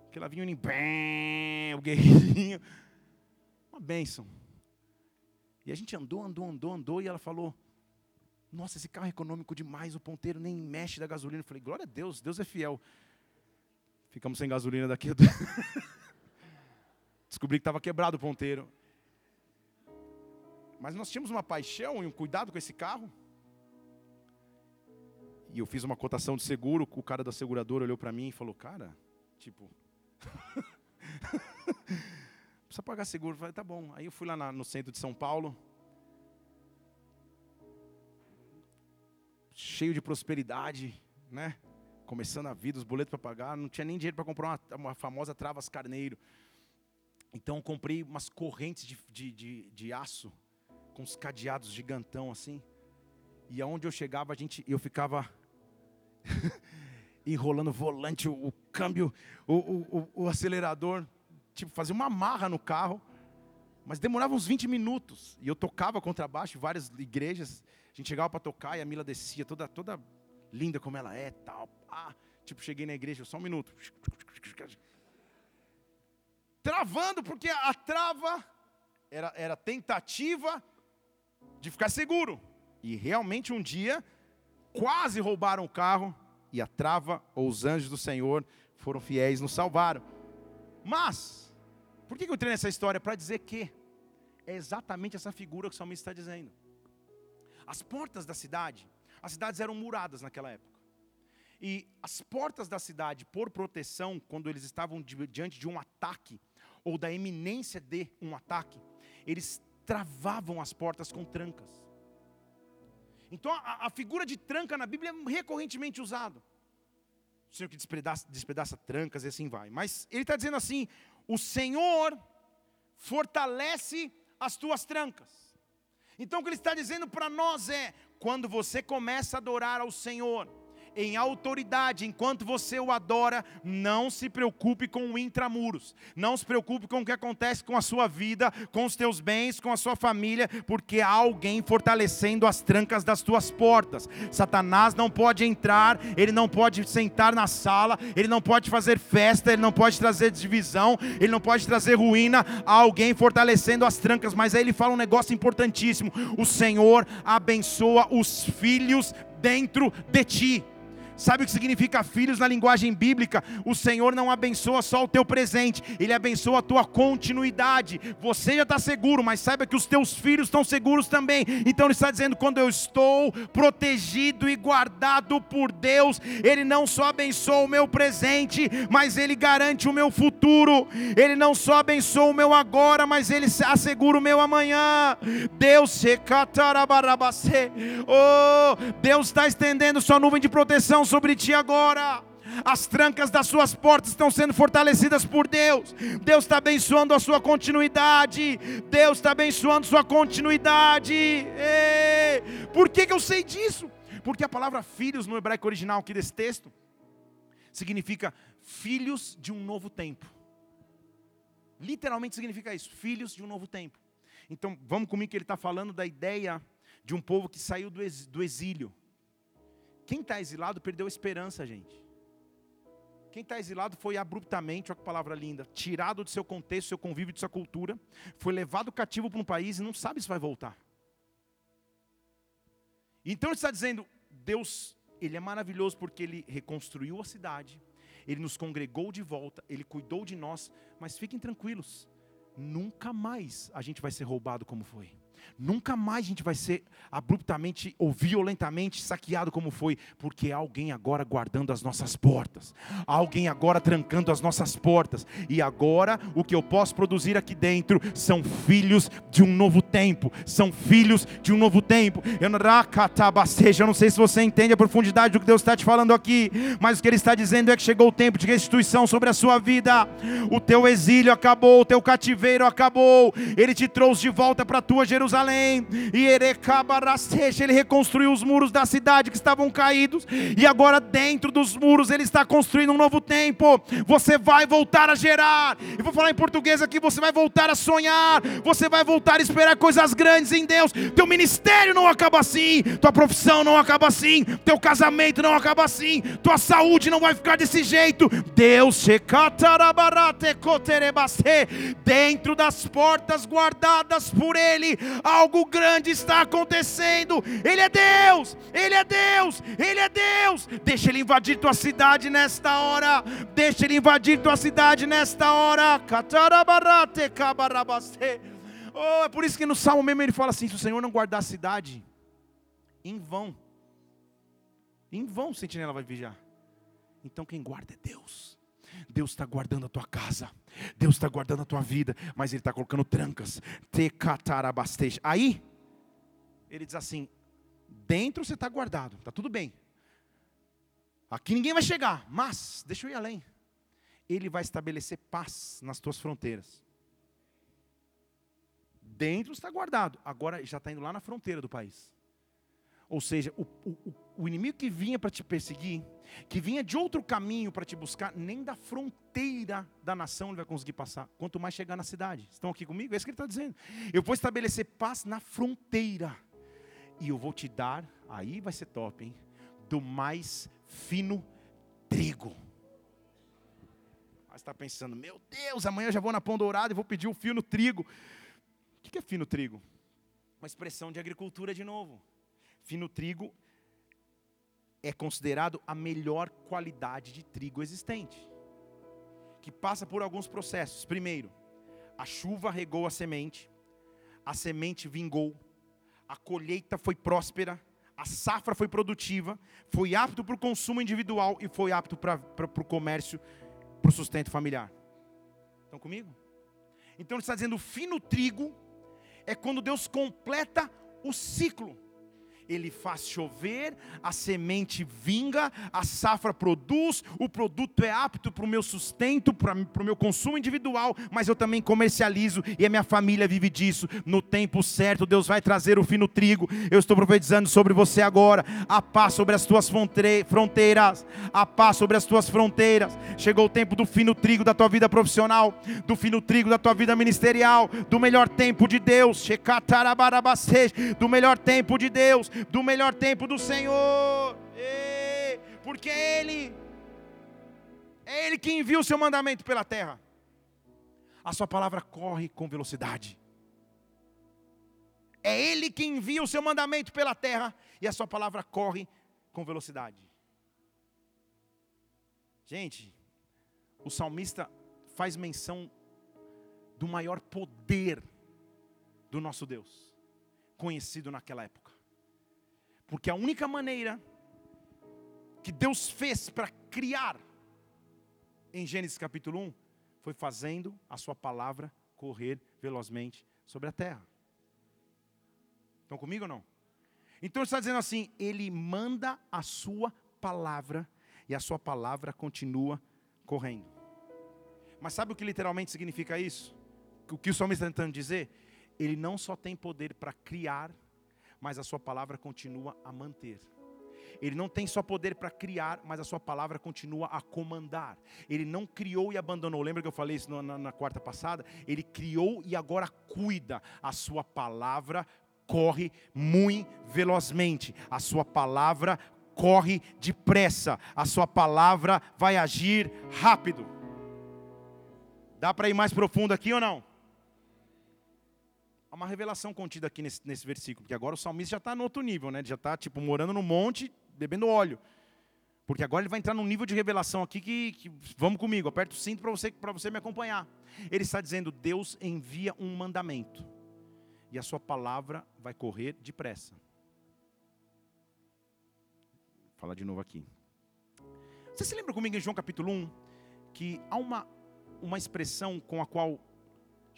Porque ela vinha em bem, o guerreirinho. Uma bênção. E a gente andou, andou, andou, andou e ela falou: Nossa, esse carro é econômico demais, o ponteiro nem mexe da gasolina. Eu falei: Glória a Deus, Deus é fiel. Ficamos sem gasolina daqui. Descobri que estava quebrado o ponteiro. Mas nós tínhamos uma paixão e um cuidado com esse carro. E eu fiz uma cotação de seguro, o cara da seguradora olhou para mim e falou: "Cara, tipo, precisa pagar seguro". Eu falei: "Tá bom". Aí eu fui lá na, no centro de São Paulo, cheio de prosperidade, né? Começando a vida, os boletos para pagar, não tinha nem dinheiro para comprar uma, uma, famosa travas carneiro. Então comprei umas correntes de, de, de, de aço com os cadeados gigantão assim. E aonde eu chegava, a gente, eu ficava enrolando o volante, o, o câmbio, o, o, o, acelerador, tipo, fazia uma marra no carro. Mas demorava uns 20 minutos. E eu tocava contrabaixo em várias igrejas. A gente chegava para tocar e a Mila descia, toda, toda linda como ela é, tal. Tipo, cheguei na igreja, só um minuto. travando, porque a trava era, era tentativa de ficar seguro. E realmente um dia quase roubaram o carro e a trava ou os anjos do Senhor foram fiéis, nos salvaram. Mas, por que eu entrei nessa história? Para dizer que é exatamente essa figura que o salmista está dizendo. As portas da cidade, as cidades eram muradas naquela época. E as portas da cidade, por proteção, quando eles estavam diante de um ataque, ou da eminência de um ataque, eles travavam as portas com trancas. Então a, a figura de tranca na Bíblia é recorrentemente usada. O Senhor que despedaça, despedaça trancas e assim vai. Mas ele está dizendo assim: o Senhor fortalece as tuas trancas. Então o que ele está dizendo para nós é: quando você começa a adorar ao Senhor, em autoridade, enquanto você o adora, não se preocupe com o intramuros, não se preocupe com o que acontece com a sua vida, com os teus bens, com a sua família, porque há alguém fortalecendo as trancas das tuas portas. Satanás não pode entrar, ele não pode sentar na sala, ele não pode fazer festa, ele não pode trazer divisão, ele não pode trazer ruína, há alguém fortalecendo as trancas, mas aí ele fala um negócio importantíssimo: o Senhor abençoa os filhos dentro de ti. Sabe o que significa filhos na linguagem bíblica? O Senhor não abençoa só o teu presente, Ele abençoa a tua continuidade. Você já está seguro, mas saiba que os teus filhos estão seguros também. Então Ele está dizendo: quando eu estou protegido e guardado por Deus, Ele não só abençoa o meu presente, mas Ele garante o meu futuro. Ele não só abençoa o meu agora, mas Ele assegura o meu amanhã. Deus Oh, Deus está estendendo sua nuvem de proteção sobre ti agora. As trancas das suas portas estão sendo fortalecidas por Deus. Deus está abençoando a sua continuidade. Deus está abençoando sua continuidade. Ei, por que, que eu sei disso? Porque a palavra filhos no hebraico original aqui desse texto significa filhos de um novo tempo. Literalmente significa isso, filhos de um novo tempo. Então vamos comigo que ele está falando da ideia de um povo que saiu do exílio. Quem está exilado perdeu a esperança, gente. Quem está exilado foi abruptamente, olha que palavra linda, tirado do seu contexto, do seu convívio, de sua cultura, foi levado cativo para um país e não sabe se vai voltar. Então ele está dizendo, Deus, Ele é maravilhoso porque Ele reconstruiu a cidade, Ele nos congregou de volta, Ele cuidou de nós, mas fiquem tranquilos, nunca mais a gente vai ser roubado como foi. Nunca mais a gente vai ser abruptamente ou violentamente saqueado como foi, porque há alguém agora guardando as nossas portas, há alguém agora trancando as nossas portas, e agora o que eu posso produzir aqui dentro são filhos de um novo tempo, são filhos de um novo tempo. Eu não sei se você entende a profundidade do que Deus está te falando aqui, mas o que Ele está dizendo é que chegou o tempo de restituição sobre a sua vida, o teu exílio acabou, o teu cativeiro acabou, Ele te trouxe de volta para a tua Jerusalém Jerusalém, e ele reconstruiu os muros da cidade que estavam caídos, e agora dentro dos muros ele está construindo um novo tempo. Você vai voltar a gerar, eu vou falar em português aqui: você vai voltar a sonhar, você vai voltar a esperar coisas grandes em Deus. Teu ministério não acaba assim, tua profissão não acaba assim, teu casamento não acaba assim, tua saúde não vai ficar desse jeito. Deus, dentro das portas guardadas por Ele, algo grande está acontecendo. Ele é Deus, Ele é Deus, Ele é Deus. Deixa Ele invadir tua cidade nesta hora. Deixa Ele invadir tua cidade nesta hora. Oh, é por isso que no Salmo mesmo ele fala assim: se o Senhor não guardar a cidade, em vão, em vão o sentinela vai vigiar. Então quem guarda é Deus. Deus está guardando a tua casa, Deus está guardando a tua vida, mas Ele está colocando trancas. Aí, Ele diz assim: dentro você está guardado, está tudo bem. Aqui ninguém vai chegar, mas, deixa eu ir além. Ele vai estabelecer paz nas tuas fronteiras. Dentro está guardado, agora já está indo lá na fronteira do país. Ou seja, o, o, o inimigo que vinha para te perseguir, que vinha de outro caminho para te buscar, nem da fronteira da nação ele vai conseguir passar, quanto mais chegar na cidade. Estão aqui comigo? É isso que ele está dizendo. Eu vou estabelecer paz na fronteira, e eu vou te dar, aí vai ser top, hein? Do mais fino trigo. Mas está pensando, meu Deus, amanhã eu já vou na pão dourado e vou pedir o fio no trigo. O que é fio no trigo? Uma expressão de agricultura de novo. Fino trigo é considerado a melhor qualidade de trigo existente, que passa por alguns processos. Primeiro, a chuva regou a semente, a semente vingou, a colheita foi próspera, a safra foi produtiva, foi apto para o consumo individual e foi apto para, para, para o comércio, para o sustento familiar. Estão comigo? Então ele está dizendo: o fino trigo é quando Deus completa o ciclo ele faz chover, a semente vinga, a safra produz, o produto é apto para o meu sustento, para o meu consumo individual, mas eu também comercializo e a minha família vive disso. No tempo certo, Deus vai trazer o fino trigo. Eu estou profetizando sobre você agora, a paz sobre as tuas fronteiras, a paz sobre as tuas fronteiras. Chegou o tempo do fino trigo da tua vida profissional, do fino trigo da tua vida ministerial, do melhor tempo de Deus, do melhor tempo de Deus, do melhor tempo do Senhor. porque é Ele, é Ele que envia o seu mandamento pela terra. A sua palavra corre com velocidade. É Ele que envia o seu mandamento pela terra e a sua palavra corre com velocidade. Gente, o salmista faz menção do maior poder do nosso Deus, conhecido naquela época. Porque a única maneira que Deus fez para criar em Gênesis capítulo 1 foi fazendo a sua palavra correr velozmente sobre a terra. Estão comigo ou não? Então está dizendo assim: ele manda a sua palavra e a sua palavra continua correndo. Mas sabe o que literalmente significa isso? O que o salmista está tentando dizer? Ele não só tem poder para criar mas a sua palavra continua a manter. Ele não tem só poder para criar, mas a sua palavra continua a comandar. Ele não criou e abandonou. Lembra que eu falei isso na, na, quarta passada? Ele criou e agora cuida. A sua palavra corre muito velozmente. A sua palavra corre depressa. A sua palavra vai agir rápido. Dá para ir mais profundo aqui ou não? Há uma revelação contida aqui nesse, nesse versículo, porque agora o salmista já está no outro nível, né? Já está tipo morando no monte, bebendo óleo. Porque agora ele vai entrar num nível de revelação aqui que, que vamos comigo, aperta o cinto para você, você me acompanhar. Ele está dizendo: Deus envia um mandamento, e a sua palavra vai correr depressa. Vou falar de novo aqui. Você se lembra comigo em João capítulo 1 que há uma, uma expressão com a qual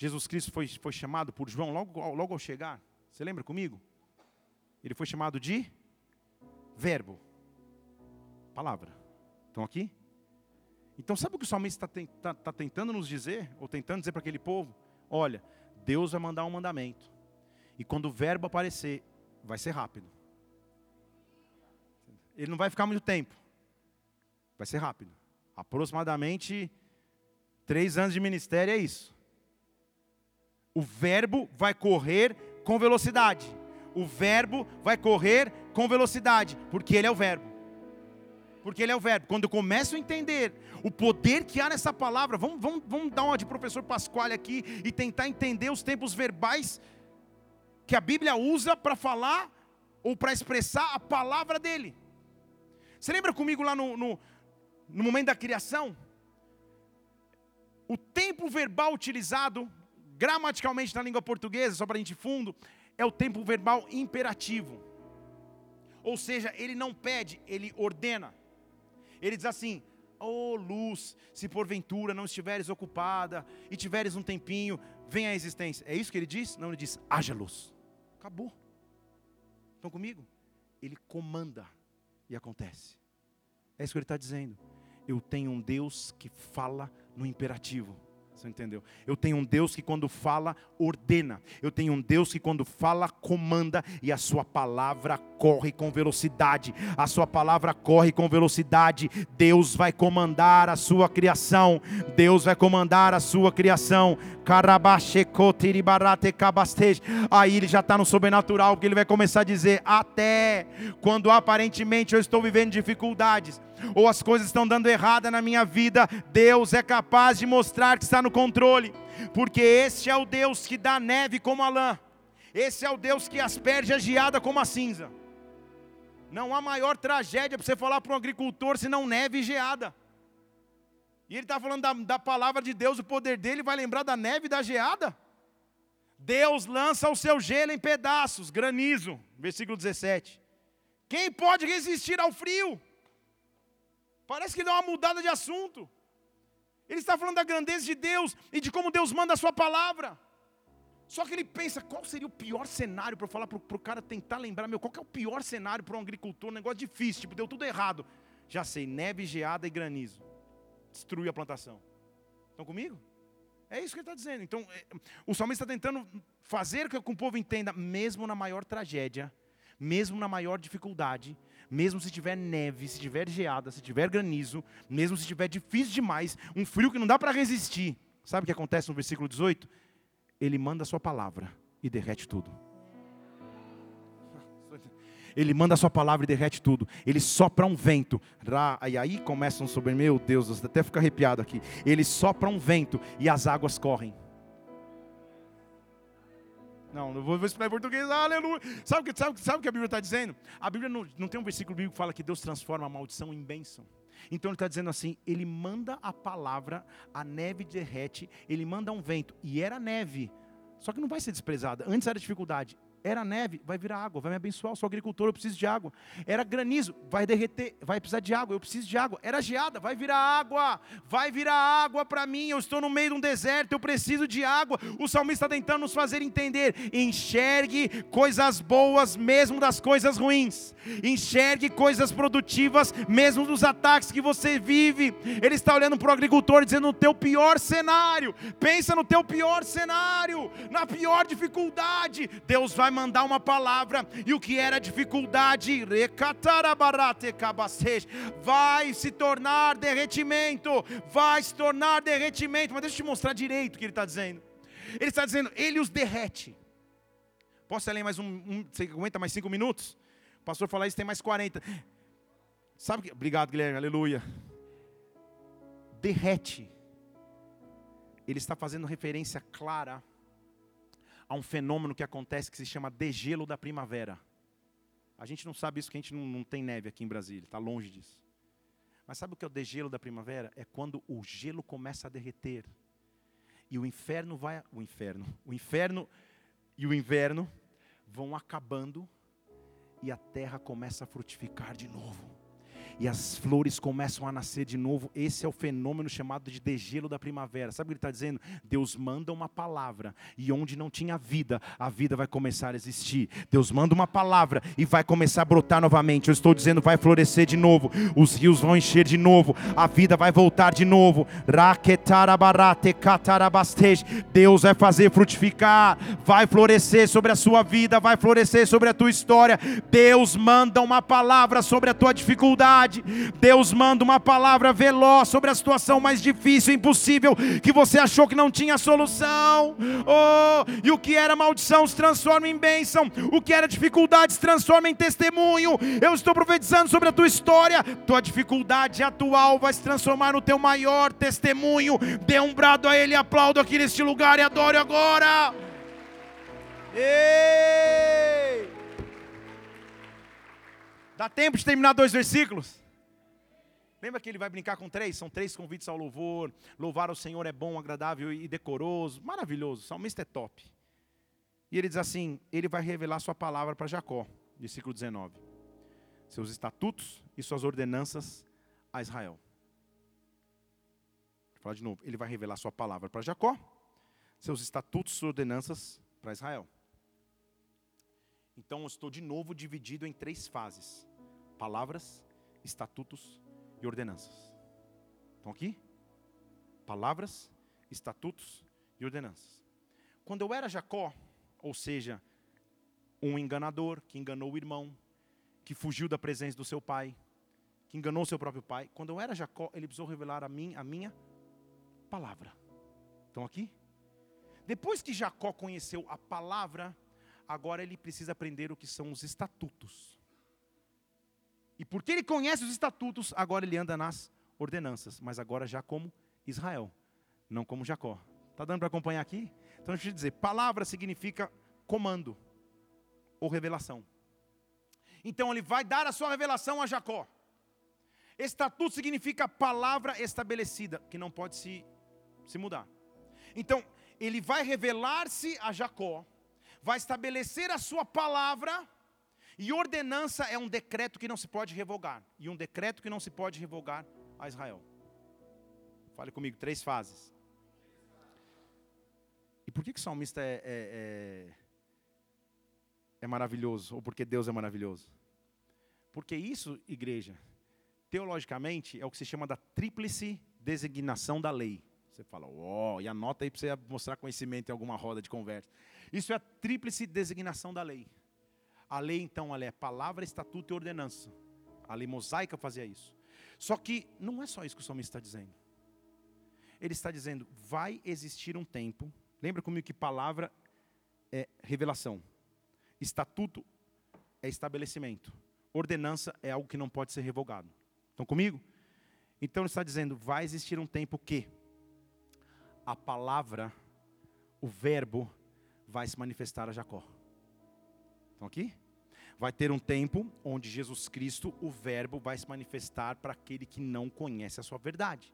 Jesus Cristo foi, foi chamado por João logo, logo ao chegar. Você lembra comigo? Ele foi chamado de verbo. Palavra. Estão aqui? Então, sabe o que o salmista está tá, tá tentando nos dizer? Ou tentando dizer para aquele povo? Olha, Deus vai mandar um mandamento. E quando o verbo aparecer, vai ser rápido. Ele não vai ficar muito tempo. Vai ser rápido. Aproximadamente três anos de ministério é isso. O verbo vai correr com velocidade. O verbo vai correr com velocidade, porque ele é o verbo. Porque ele é o verbo. Quando eu começo a entender o poder que há nessa palavra, vamos, vamos, vamos dar uma de professor Pasquale aqui e tentar entender os tempos verbais que a Bíblia usa para falar ou para expressar a palavra dele. Você lembra comigo lá no, no, no momento da criação? O tempo verbal utilizado gramaticalmente na língua portuguesa, só para a gente fundo, é o tempo verbal imperativo. Ou seja, ele não pede, ele ordena. Ele diz assim: Ô oh, luz, se porventura não estiveres ocupada e tiveres um tempinho, vem à existência. É isso que ele diz? Não, ele diz: haja luz. Acabou. Estão comigo? Ele comanda e acontece. É isso que ele está dizendo. Eu tenho um Deus que fala no imperativo. Você entendeu? Eu tenho um Deus que quando fala, ordena. Eu tenho um Deus que quando fala, comanda. E a sua palavra corre com velocidade. A sua palavra corre com velocidade. Deus vai comandar a sua criação. Deus vai comandar a sua criação. Aí ele já está no sobrenatural, porque ele vai começar a dizer: até quando aparentemente eu estou vivendo dificuldades ou as coisas estão dando errada na minha vida, Deus é capaz de mostrar que está no controle, porque este é o Deus que dá neve como a lã, esse é o Deus que asperge a geada como a cinza. Não há maior tragédia para você falar para um agricultor senão neve e geada. E ele está falando da, da palavra de Deus, o poder dele, vai lembrar da neve e da geada? Deus lança o seu gelo em pedaços, granizo, versículo 17. Quem pode resistir ao frio? Parece que dá uma mudada de assunto. Ele está falando da grandeza de Deus e de como Deus manda a sua palavra. Só que ele pensa, qual seria o pior cenário para falar para o cara tentar lembrar, meu, qual é o pior cenário para um agricultor, um negócio difícil, tipo, deu tudo errado. Já sei, neve, geada e granizo. Destruiu a plantação. Estão comigo? É isso que ele está dizendo. Então, é, o salmista está tentando fazer com que o povo entenda, mesmo na maior tragédia, mesmo na maior dificuldade, mesmo se tiver neve, se tiver geada, se tiver granizo, mesmo se tiver difícil demais, um frio que não dá para resistir. Sabe o que acontece no versículo 18? Ele manda a sua palavra e derrete tudo. Ele manda a sua palavra e derrete tudo. Ele sopra um vento. E aí começam sobre, meu Deus, até ficar arrepiado aqui. Ele sopra um vento e as águas correm. Não, não vou explicar em português, aleluia. Sabe o que, sabe, sabe que a Bíblia está dizendo? A Bíblia não, não tem um versículo bíblico que fala que Deus transforma a maldição em bênção. Então ele está dizendo assim: ele manda a palavra, a neve derrete, ele manda um vento, e era neve, só que não vai ser desprezada. Antes era dificuldade, era neve, vai virar água, vai me abençoar. Eu sou agricultor, eu preciso de água. Era granizo, vai derreter, vai precisar de água, eu preciso de água. Era geada, vai virar água, vai virar água para mim. Eu estou no meio de um deserto, eu preciso de água. O salmista está tentando nos fazer entender: enxergue coisas boas mesmo das coisas ruins, enxergue coisas produtivas mesmo dos ataques que você vive. Ele está olhando para o agricultor dizendo: no teu pior cenário, pensa no teu pior cenário, na pior dificuldade, Deus vai vai mandar uma palavra, e o que era dificuldade, vai se tornar derretimento, vai se tornar derretimento. Mas deixa eu te mostrar direito o que ele está dizendo. Ele está dizendo, ele os derrete. Posso ler mais um, um, você aguenta mais cinco minutos? O pastor falar isso, tem mais 40. Sabe que, obrigado Guilherme, aleluia. Derrete. Ele está fazendo referência clara a um fenômeno que acontece que se chama degelo da primavera. A gente não sabe isso porque a gente não, não tem neve aqui em Brasília, está longe disso. Mas sabe o que é o degelo da primavera? É quando o gelo começa a derreter. E o inferno vai. O inferno. O inferno e o inverno vão acabando e a terra começa a frutificar de novo e as flores começam a nascer de novo. Esse é o fenômeno chamado de degelo da primavera. Sabe o que ele está dizendo? Deus manda uma palavra e onde não tinha vida, a vida vai começar a existir. Deus manda uma palavra e vai começar a brotar novamente. Eu estou dizendo, vai florescer de novo, os rios vão encher de novo, a vida vai voltar de novo. Deus vai fazer frutificar, vai florescer sobre a sua vida, vai florescer sobre a tua história. Deus manda uma palavra sobre a tua dificuldade Deus manda uma palavra veloz sobre a situação mais difícil, impossível, que você achou que não tinha solução. Oh, e o que era maldição se transforma em bênção, o que era dificuldade se transforma em testemunho. Eu estou profetizando sobre a tua história, tua dificuldade atual vai se transformar no teu maior testemunho. Dê um brado a Ele, aplaudo aqui neste lugar e adore agora. Ei! Dá tempo de terminar dois versículos? Lembra que ele vai brincar com três? São três convites ao louvor. Louvar ao Senhor é bom, agradável e decoroso. Maravilhoso. O salmista é top. E ele diz assim: Ele vai revelar Sua palavra para Jacó, versículo 19. Seus estatutos e suas ordenanças a Israel. Vou falar de novo. Ele vai revelar Sua palavra para Jacó, seus estatutos e ordenanças para Israel. Então eu estou de novo dividido em três fases: palavras, estatutos e ordenanças. Estão aqui? Palavras, estatutos e ordenanças. Quando eu era Jacó, ou seja, um enganador que enganou o irmão, que fugiu da presença do seu pai, que enganou seu próprio pai, quando eu era Jacó, ele precisou revelar a mim a minha palavra. Estão aqui? Depois que Jacó conheceu a palavra, agora ele precisa aprender o que são os estatutos. E porque ele conhece os estatutos, agora ele anda nas ordenanças, mas agora já como Israel, não como Jacó. Está dando para acompanhar aqui? Então deixa eu te dizer: palavra significa comando ou revelação. Então ele vai dar a sua revelação a Jacó. Estatuto significa palavra estabelecida, que não pode se, se mudar. Então, ele vai revelar-se a Jacó, vai estabelecer a sua palavra, e ordenança é um decreto que não se pode revogar, e um decreto que não se pode revogar a Israel. Fale comigo, três fases. E por que, que o salmista é, é, é, é maravilhoso? Ou porque Deus é maravilhoso? Porque isso, igreja, teologicamente, é o que se chama da tríplice designação da lei. Você fala, ó, oh, e anota aí para você mostrar conhecimento em alguma roda de conversa. Isso é a tríplice designação da lei. A lei, então, ela é palavra, estatuto e ordenança. A lei mosaica fazia isso. Só que não é só isso que o salmista está dizendo. Ele está dizendo, vai existir um tempo. Lembra comigo que palavra é revelação. Estatuto é estabelecimento. Ordenança é algo que não pode ser revogado. Estão comigo? Então ele está dizendo: vai existir um tempo que a palavra, o verbo, vai se manifestar a Jacó. Estão aqui? Vai ter um tempo onde Jesus Cristo, o Verbo, vai se manifestar para aquele que não conhece a sua verdade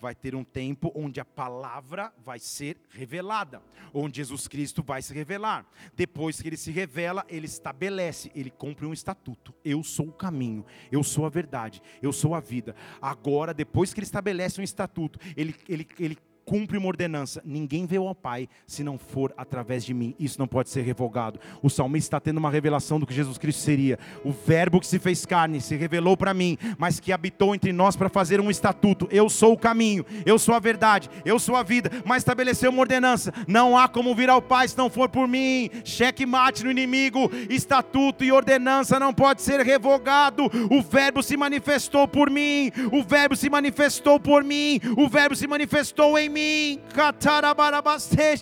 vai ter um tempo onde a palavra vai ser revelada, onde Jesus Cristo vai se revelar. Depois que ele se revela, ele estabelece, ele cumpre um estatuto. Eu sou o caminho, eu sou a verdade, eu sou a vida. Agora, depois que ele estabelece um estatuto, ele, ele, ele cumpre uma ordenança. Ninguém vê ao Pai se não for através de mim. Isso não pode ser revogado. O salmista está tendo uma revelação do que Jesus Cristo seria. O Verbo que se fez carne se revelou para mim, mas que habitou entre nós para fazer um estatuto. Eu sou o caminho, eu sou a verdade, eu sou a vida. Mas estabeleceu uma ordenança. Não há como vir ao Pai se não for por mim. Cheque mate no inimigo. Estatuto e ordenança não pode ser revogado. O Verbo se manifestou por mim. O Verbo se manifestou por mim. O Verbo se manifestou em mim.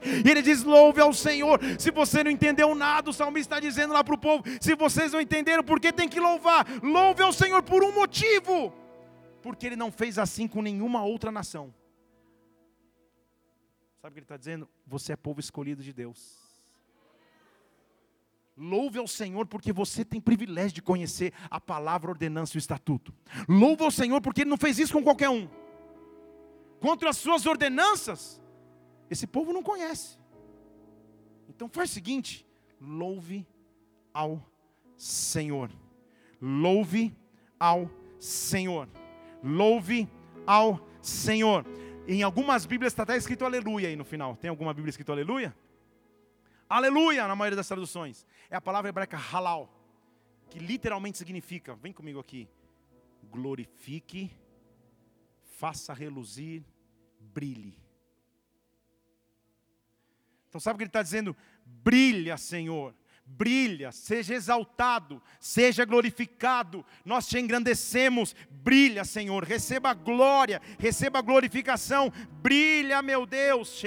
E ele diz: louve ao Senhor. Se você não entendeu nada, o salmista está dizendo lá para o povo: se vocês não entenderam, por que tem que louvar? Louve ao Senhor por um motivo. Porque ele não fez assim com nenhuma outra nação. Sabe o que ele está dizendo? Você é povo escolhido de Deus. Louve ao Senhor porque você tem privilégio de conhecer a palavra, a ordenança e o estatuto. Louve ao Senhor porque Ele não fez isso com qualquer um contra as suas ordenanças, esse povo não conhece. Então faz o seguinte: louve ao Senhor. Louve ao Senhor. Louve ao Senhor. Em algumas Bíblias está até escrito aleluia aí no final. Tem alguma Bíblia escrito aleluia? Aleluia na maioria das traduções. É a palavra hebraica halal, que literalmente significa, vem comigo aqui, glorifique faça reluzir, brilhe. Então, sabe o que ele está dizendo? Brilha, Senhor brilha, seja exaltado, seja glorificado. Nós te engrandecemos, brilha, Senhor. Receba glória, receba glorificação. Brilha, meu Deus.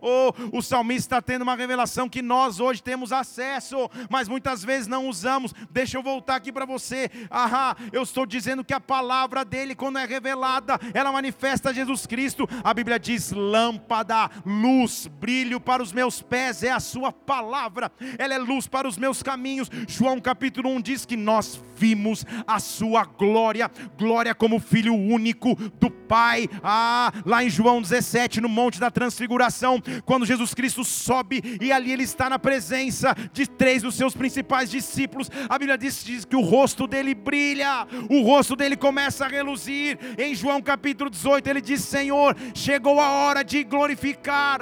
Oh, o salmista está tendo uma revelação que nós hoje temos acesso, mas muitas vezes não usamos. Deixa eu voltar aqui para você. Ahá, eu estou dizendo que a palavra dele, quando é revelada, ela manifesta Jesus Cristo. A Bíblia diz: lâmpada, luz, brilho para os meus pés é a sua tua palavra, ela é luz para os meus caminhos. João capítulo 1 diz que nós vimos a sua glória, glória como filho único do Pai. Ah, lá em João 17, no Monte da Transfiguração, quando Jesus Cristo sobe e ali ele está na presença de três dos seus principais discípulos. A Bíblia diz, diz que o rosto dele brilha, o rosto dele começa a reluzir. Em João capítulo 18, ele diz: Senhor, chegou a hora de glorificar,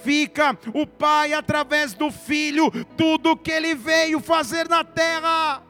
glorifica o Pai através do Filho, tudo que ele veio fazer na terra.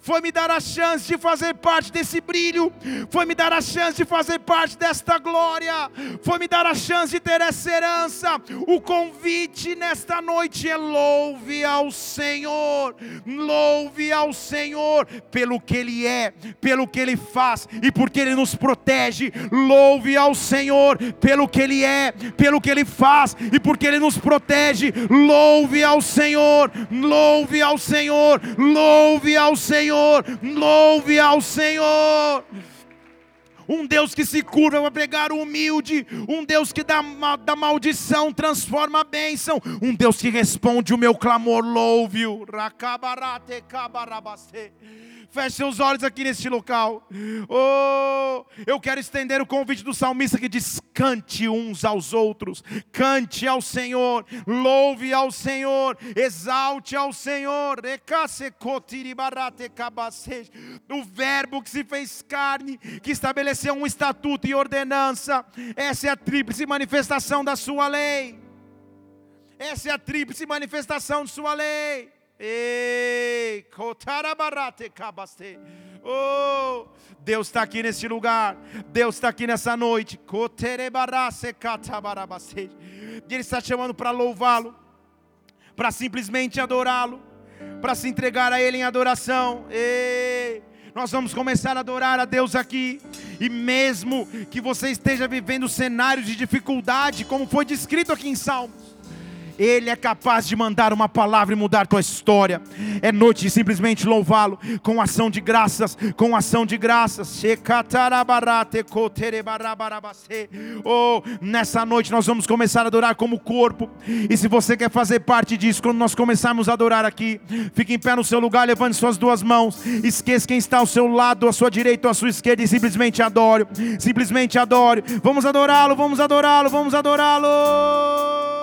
Foi me dar a chance de fazer parte desse brilho, foi me dar a chance de fazer parte desta glória, foi me dar a chance de ter essa herança. O convite nesta noite é louve ao Senhor, louve ao Senhor pelo que Ele é, pelo que Ele faz e porque Ele nos protege. Louve ao Senhor pelo que Ele é, pelo que Ele faz e porque Ele nos protege. Louve ao Senhor, louve ao Senhor, louve ao Senhor, louve ao Senhor. Um Deus que se curva para pregar o humilde, um Deus que da, da maldição transforma a bênção, um Deus que responde o meu clamor, louve-o. Feche seus olhos aqui neste local. Oh, eu quero estender o convite do salmista que diz: cante uns aos outros, cante ao Senhor, louve ao Senhor, exalte ao Senhor. O Verbo que se fez carne, que estabeleceu um estatuto e ordenança. Essa é a tríplice manifestação da sua lei. Essa é a tríplice manifestação de sua lei. Ei, Oh, Deus está aqui nesse lugar. Deus está aqui nessa noite. Ele está chamando para louvá-lo, para simplesmente adorá-lo, para se entregar a Ele em adoração. Ei, nós vamos começar a adorar a Deus aqui. E mesmo que você esteja vivendo cenários de dificuldade, como foi descrito aqui em Salmos ele é capaz de mandar uma palavra e mudar tua história. É noite de simplesmente louvá-lo com ação de graças, com ação de graças. Oh, nessa noite nós vamos começar a adorar como corpo. E se você quer fazer parte disso, quando nós começarmos a adorar aqui, fique em pé no seu lugar, levante suas duas mãos. Esqueça quem está ao seu lado, à sua direita ou à sua esquerda e simplesmente adore. Simplesmente adore. Vamos adorá-lo, vamos adorá-lo, vamos adorá-lo.